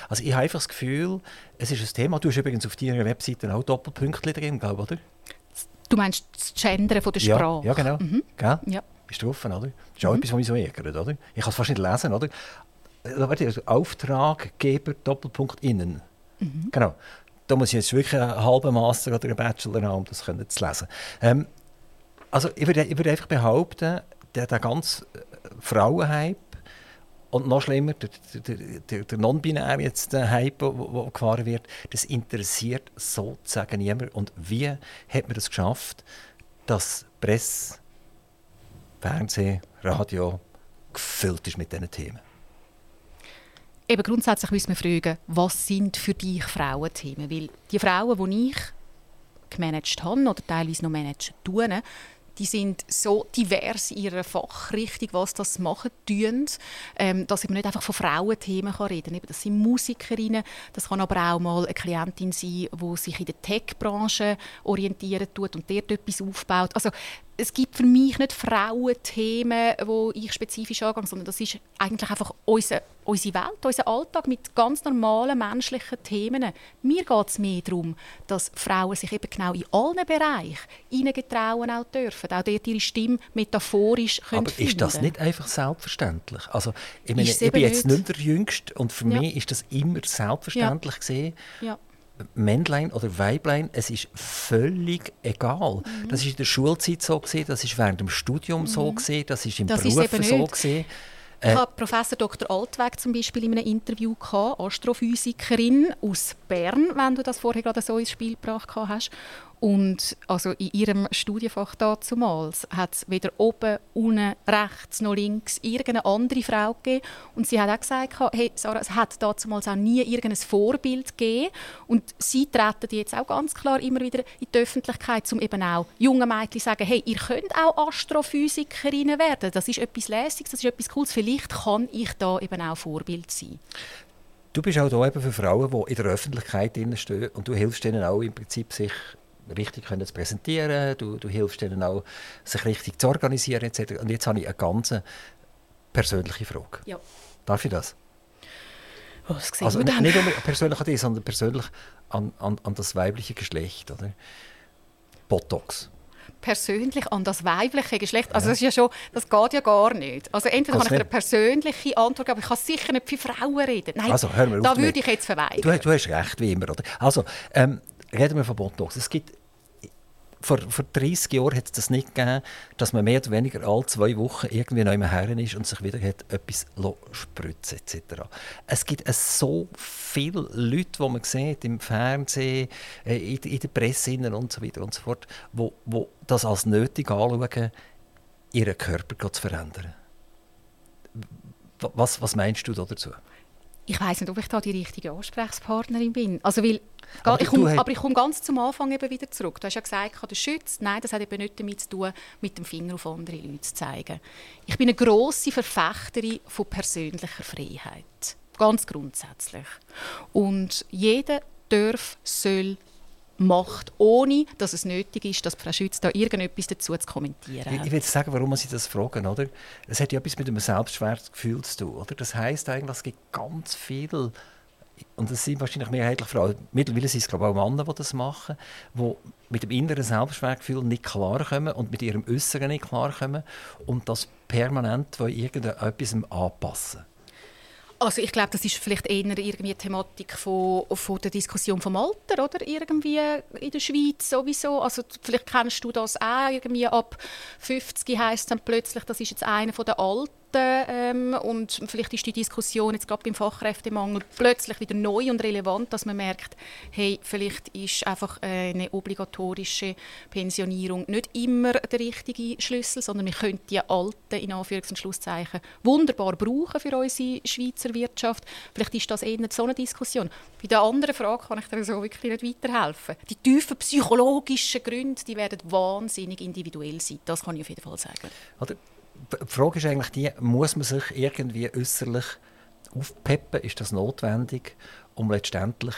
Also ich habe einfach das Gefühl, es ist ein Thema, du hast übrigens auf deiner Webseite auch Doppelpunkte drin, glaube oder? Du meinst das Gendern von der Sprache? Ja, ja genau. Mhm. Ja. Ist drauf, oder? Das ist auch mhm. etwas, was mich so ärgert, oder? Ich kann es fast nicht lesen, oder? Warte, also Auftraggeber, Doppelpunkt, innen. Mhm. Genau. Da muss ich jetzt wirklich einen halben Master oder einen Bachelor haben, um das zu lesen. Ähm, also ich würde, ich würde einfach behaupten, der, der ganze äh, Frauenhype und noch schlimmer, der, der, der, der non-binäre jetzt der Hype, der gefahren wird, das interessiert sozusagen niemand. Und wie hat man das geschafft, dass Presse, Fernsehen, Radio gefüllt ist mit diesen Themen? Eben grundsätzlich müssen wir fragen, was sind für dich Frauenthemen? Weil die Frauen, die ich gemanagt habe oder teilweise noch managen tun, die sind so divers in ihrer Fachrichtung, was das machen tun, ähm, dass man nicht einfach von Frauenthemen reden kann. Das sind Musikerinnen, das kann aber auch mal eine Klientin sein, die sich in der Tech-Branche orientieren tut und dort etwas aufbaut. Also es gibt für mich nicht Frauenthemen, die ich spezifisch angehe, sondern das ist eigentlich einfach unser, unsere Welt, unser Alltag mit ganz normalen menschlichen Themen. Mir geht es mehr darum, dass Frauen sich eben genau in allen Bereichen hineingetrauen auch dürfen, auch dort ihre Stimme metaphorisch können Aber finden. ist das nicht einfach selbstverständlich? Also, ich, meine, ich bin jetzt nicht der Jüngste und für ja. mich ist das immer selbstverständlich ja. gesehen. Ja Männlein oder Weiblein, es ist völlig egal. Mhm. Das ist in der Schulzeit so gesehen, das ist während dem Studium mhm. so gesehen, das ist im das Beruf ist so gesehen. Ich äh, habe Professor Dr. Altweg zum Beispiel in einem Interview gehabt, Astrophysikerin aus Bern, wenn du das vorher gerade so ins Spiel gebracht hast. Und also in ihrem Studienfach damals hat es weder oben, unten, rechts noch links irgendeine andere Frau gegeben. Und sie hat auch gesagt, hey, Sarah, es hat damals auch nie irgendein Vorbild gegeben. Und sie treten jetzt auch ganz klar immer wieder in die Öffentlichkeit, um eben auch jungen Mädchen zu sagen, hey, ihr könnt auch Astrophysikerinnen werden. Das ist etwas Lässiges, das ist etwas Cooles. Vielleicht kann ich da eben auch Vorbild sein. Du bist auch da eben für Frauen, die in der Öffentlichkeit stehen und du hilfst ihnen auch im Prinzip, sich richtig können zu präsentieren, du, du hilfst ihnen auch, sich richtig zu organisieren etc. Und jetzt habe ich eine ganz persönliche Frage. Ja. Darf ich das? Oh, das also nicht, nicht nur persönlich an dich, sondern persönlich an, an, an das weibliche Geschlecht. Oder? Botox persönlich an das weibliche Geschlecht. Also das, ist ja schon, das geht ja gar nicht. Also entweder kann ich eine persönliche Antwort geben, aber ich kann sicher nicht für Frauen reden. Nein, also, hör mal da würde ich jetzt verweigern. Du, du, hast recht, wie immer. Oder? Also, ähm, reden wir von Botox. Es gibt vor, vor 30 Jahren hat es das nicht gegeben, dass man mehr oder weniger alle zwei Wochen irgendwie neu Herren ist und sich wieder hat etwas spritzen etc. Es gibt so viele Leute, die man sieht im Fernsehen, äh, in, in der Presse und so weiter und so fort, wo, wo das als nötig anschauen, ihren Körper zu verändern. Was, was meinst du dazu? Ich weiß nicht, ob ich da die richtige Ansprechpartnerin bin. Also, weil, aber, ich komme, aber ich komme ganz zum Anfang eben wieder zurück. Du hast ja gesagt, der Schütz, nein, das hat eben nicht damit zu tun, mit dem Finger auf andere Leute zu zeigen. Ich bin eine grosse Verfechterin von persönlicher Freiheit. Ganz grundsätzlich. Und jeder darf, soll macht, ohne dass es nötig ist, dass Frau Schütz da irgendetwas dazu zu kommentieren hat. Ich, will sagen, warum Sie das fragen. Oder? Es hat ja etwas mit einem Selbstwertgefühl zu tun. Oder? Das heisst eigentlich, es gibt ganz viele und das sind wahrscheinlich mehrheitlich Frauen, mittlerweile sind es glaube ich, auch Männer, die das machen, die mit dem inneren Selbstwertgefühl nicht klarkommen und mit ihrem Äußeren nicht klarkommen und das permanent irgendetwas anpassen also ich glaube, das ist vielleicht eher irgendwie Thematik von, von der Diskussion vom Alter, oder? Irgendwie in der Schweiz sowieso. Also vielleicht kennst du das auch, irgendwie ab 50 heisst dann plötzlich, das ist jetzt einer der Alten ähm, und vielleicht ist die Diskussion jetzt gerade beim Fachkräftemangel plötzlich wieder neu und relevant, dass man merkt, hey, vielleicht ist einfach eine obligatorische Pensionierung nicht immer der richtige Schlüssel, sondern wir können die alten, in Anführungs- und Schlusszeichen, wunderbar brauchen für unsere Schweizer Wirtschaft. Vielleicht ist das eher so eine Diskussion. Bei der anderen Frage kann ich dir so wirklich nicht weiterhelfen. Die tiefen psychologischen Gründe, die werden wahnsinnig individuell sein. Das kann ich auf jeden Fall sagen. Oder die Frage ist eigentlich die, muss man sich irgendwie äußerlich aufpeppen? Ist das notwendig, um letztendlich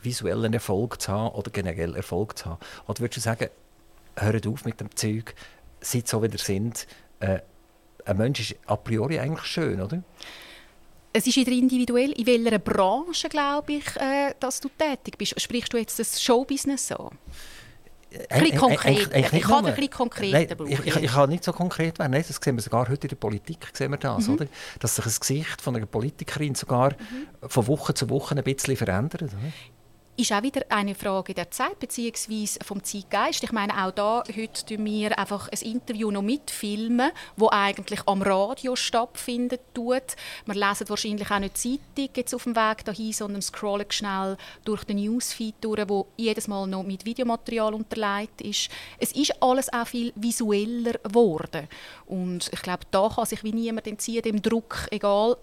visuellen Erfolg zu haben oder generell Erfolg zu haben? Oder würdest du sagen, hört auf mit dem Zeug, seid so, wie ihr sind? Äh, ein Mensch ist a priori eigentlich schön, oder? Es ist wieder individuell, in welcher Branche, glaube ich, äh, dass du tätig bist. Sprichst du jetzt das Showbusiness an? Ein bisschen konkret. Ich kann ein bisschen konkreter brauchen. Ich, ich, ich, kann nicht so konkret werden. Nein, das sehen wir sogar heute in der Politik, sehen wir das, mhm. oder? dass sich das Gesicht von einer Politikerin sogar mhm. von Woche zu Woche ein bisschen verändert. Oder? Ist auch wieder eine Frage der Zeit bzw. vom Zeitgeist. Ich meine, auch da heute tun wir einfach ein Interview noch mitfilmen, wo eigentlich am Radio stattfindet tut. Wir lesen wahrscheinlich auch nicht Zeitung jetzt auf dem Weg dahin, sondern scrollen schnell durch den Newsfeed durch, wo jedes Mal noch mit Videomaterial unterlegt ist. Es ist alles auch viel visueller geworden und ich glaube, da kann sich wie niemand entziehen dem Druck, egal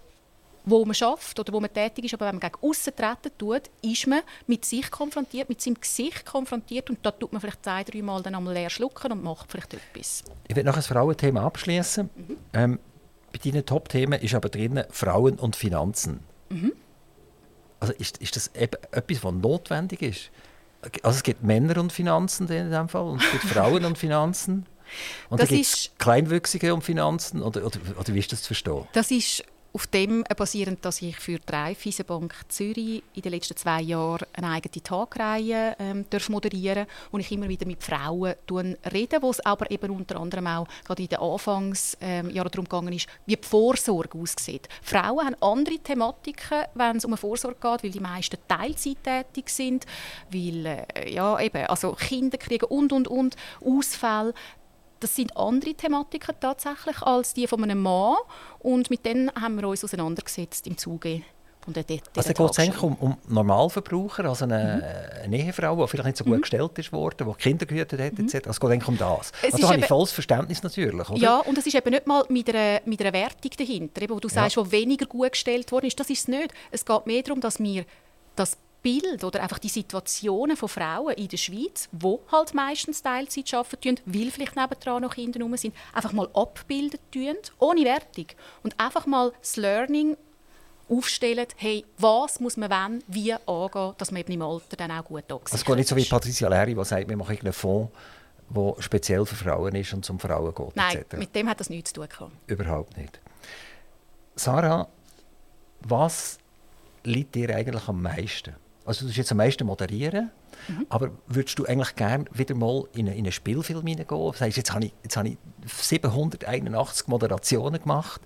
wo man schafft oder wo man tätig ist, aber wenn man gegen außen treten tut, ist man mit sich konfrontiert, mit seinem Gesicht konfrontiert und da tut man vielleicht zwei, drei Mal dann einmal leer schlucken und macht vielleicht etwas. Ich werde noch ein Frauenthema abschließen. Mhm. Ähm, bei deinen Top-Themen ist aber drin Frauen und Finanzen. Mhm. Also ist, ist das etwas, was notwendig ist? Also es gibt Männer und Finanzen in diesem Fall und es gibt Frauen und Finanzen. Und das dann gibt es Kleinwüchsige und Finanzen, oder, oder, oder wie ist das zu verstehen? Das ist auf dem basierend, dass ich für die Raiffeisenbank Zürich in den letzten zwei Jahren eine eigene Tagreihe ähm, moderieren und ich immer wieder mit Frauen rede, wo es aber eben unter anderem auch gerade in den Anfangsjahren ähm, darum gegangen ist, wie die Vorsorge aussieht. Frauen haben andere Thematiken, wenn es um eine Vorsorge geht, weil die meisten Teilzeit tätig sind, weil äh, ja, eben, also Kinder kriegen und, und, und, Ausfälle das sind andere Thematiken tatsächlich als die von einem Mann. Und mit denen haben wir uns auseinandergesetzt im Zuge von der, der Also geht es eigentlich um, um Normalverbraucher, also eine, mhm. eine Ehefrau, die vielleicht nicht so gut mhm. gestellt ist worden, die Kinder gehütet hat, mhm. etc. Es geht eigentlich um das. Es also da habe ich volles Verständnis natürlich. Oder? Ja, und es ist eben nicht mal mit einer, mit einer Wertung dahinter, eben, wo du sagst, ja. wo weniger gut gestellt worden ist. Das ist es nicht. Es geht mehr darum, dass wir das Bild oder einfach die Situationen von Frauen in der Schweiz, wo halt meistens Teilzeit arbeiten, weil vielleicht nebendran noch Kinder rum sind, einfach mal abbilden tun, ohne Wertung. Und einfach mal das Learning aufstellen, hey, was muss man wann, wie angehen, dass man eben im Alter dann auch gut da ist. Es geht nicht so wie Patricia Leri, die sagt, wir machen einen Fonds, der speziell für Frauen ist und zum Frauen geht. Nein, etc. mit dem hat das nichts zu tun. Gehabt. Überhaupt nicht. Sarah, was liegt dir eigentlich am meisten? Also du tust jetzt am meisten moderieren, mhm. aber würdest du eigentlich gerne wieder mal in, eine, in einen Spielfilm hineingehen? Das heißt, jetzt habe ich, jetzt habe ich 781 Moderationen gemacht.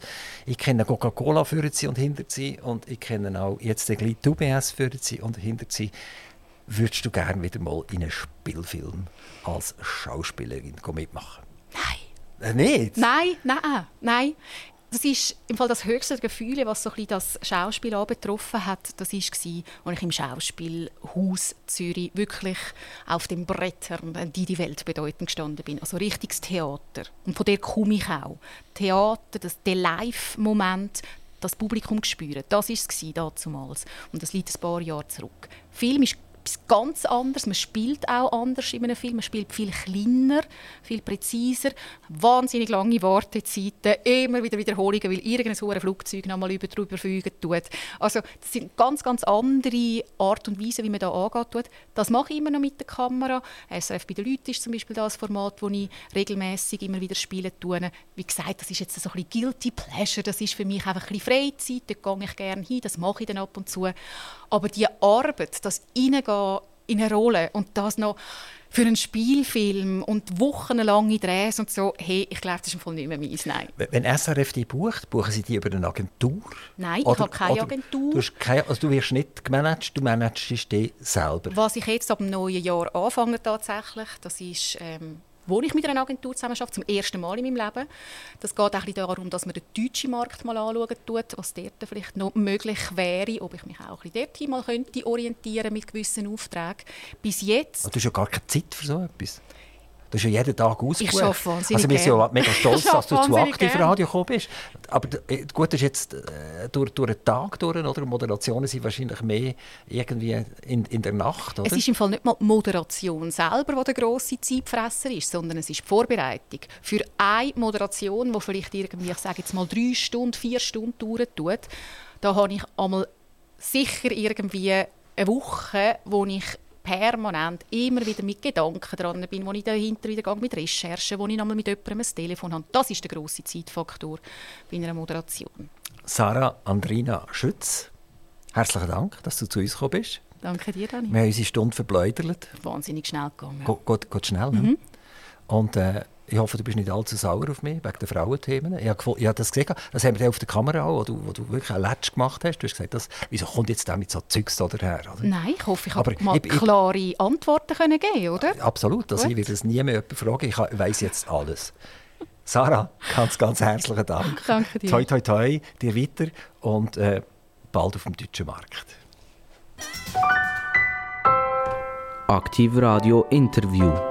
Ich kenne Coca-Cola für sie und hinter sie und ich kenne auch jetzt gleich UBS für sie und hinter sie. Würdest du gerne wieder mal in einen Spielfilm als Schauspielerin mitmachen? Nein. Äh, nicht? Nein, nein, nein. Das ist im Fall das höchste Gefühl, was so das Schauspiel betroffen hat. Das war, als ich im Schauspielhaus Zürich wirklich auf den Brettern, die die Welt bedeuten, gestanden bin. Also richtiges Theater. Und von der komme ich auch. Theater, das, der Live-Moment, das Publikum spüren, das war es damals. Und das liegt ein paar Jahre zurück. Film ist etwas ganz anderes. Man spielt auch anders in einem Film. Man spielt viel kleiner, viel präziser. Wahnsinnig lange Wartezeiten, immer wieder Wiederholungen, weil irgendein hohes Flugzeug noch mal über drüber fliegen tut. Also das sind ganz, ganz andere Art und Weise, wie man da angeht. Das mache ich immer noch mit der Kamera. SRF bei den Leuten ist zum Beispiel das Format, das ich regelmäßig immer wieder spielen tue. Wie gesagt, das ist jetzt so ein bisschen Guilty Pleasure. Das ist für mich einfach ein bisschen Freizeit. Da gehe ich gerne hin. Das mache ich dann ab und zu. Aber die Arbeit, das In eine Rolle und das noch für einen Spielfilm und wochenlange Drehs und so, hey, ich glaube, das ist im Fall nicht mehr meins, nein. Wenn SRF die bucht, buchen sie die über eine Agentur? Nein, oder, ich habe keine Agentur. Du, hast keine, also du wirst nicht gemanagt, du managst dich selber? Was ich jetzt ab dem neuen Jahr anfange tatsächlich, das ist ähm, wo ich mit einer Agentur zusammenarbeite, zum ersten Mal in meinem Leben. Das geht auch darum, dass man den deutschen Markt mal anschauen tut, was dort vielleicht noch möglich wäre, ob ich mich auch ein bisschen dort mal könnte orientieren mit gewissen Aufträgen. Bis jetzt... du hast ja gar keine Zeit für so etwas. Du hast ja jeden Tag ausgebucht. Ich arbeite wahnsinnig Also wir sind ja mega stolz, dass du zu Aktivradio gekommen bist. Aber äh, gut, das ist jetzt äh, durch, durch den Tag durch, oder? Moderationen sind wahrscheinlich mehr irgendwie in, in der Nacht, oder? Es ist im Fall nicht mal die Moderation selber, die der grosse Zeitfresser ist, sondern es ist die Vorbereitung. Für eine Moderation, die vielleicht irgendwie, ich sage jetzt mal drei Stunden, vier Stunden dauern tut, da habe ich einmal sicher irgendwie eine Woche, wo ich permanent immer wieder mit Gedanken dran bin, wo ich dahinter wieder gehe mit Recherchen, wo ich nochmal mit jemandem ein Telefon habe. Das ist der grosse Zeitfaktor bei einer Moderation. Sarah Andrina Schütz, herzlichen Dank, dass du zu uns gekommen bist. Danke dir, Dani. Wir haben unsere Stunde verbläudert. Wahnsinnig schnell gegangen. Geht, geht, geht schnell. Mhm. Und äh, ich hoffe, du bist nicht allzu sauer auf mich, wegen der Frauenthemen. Ich habe, ich habe das gesehen, das haben wir auf der Kamera auch, wo du, wo du wirklich ein Letsch gemacht hast. Du hast gesagt, das, wieso kommt jetzt da mit so Zeugs her? Oder? Nein, ich hoffe, ich habe mal ich, klare Antworten können geben oder? Absolut, also ich werde es nie mehr jemanden fragen. Ich weiß jetzt alles. Sarah, ganz, ganz herzlichen Dank. Danke dir. Toi, toi, toi, dir weiter und äh, bald auf dem deutschen Markt. Aktiv Radio Interview.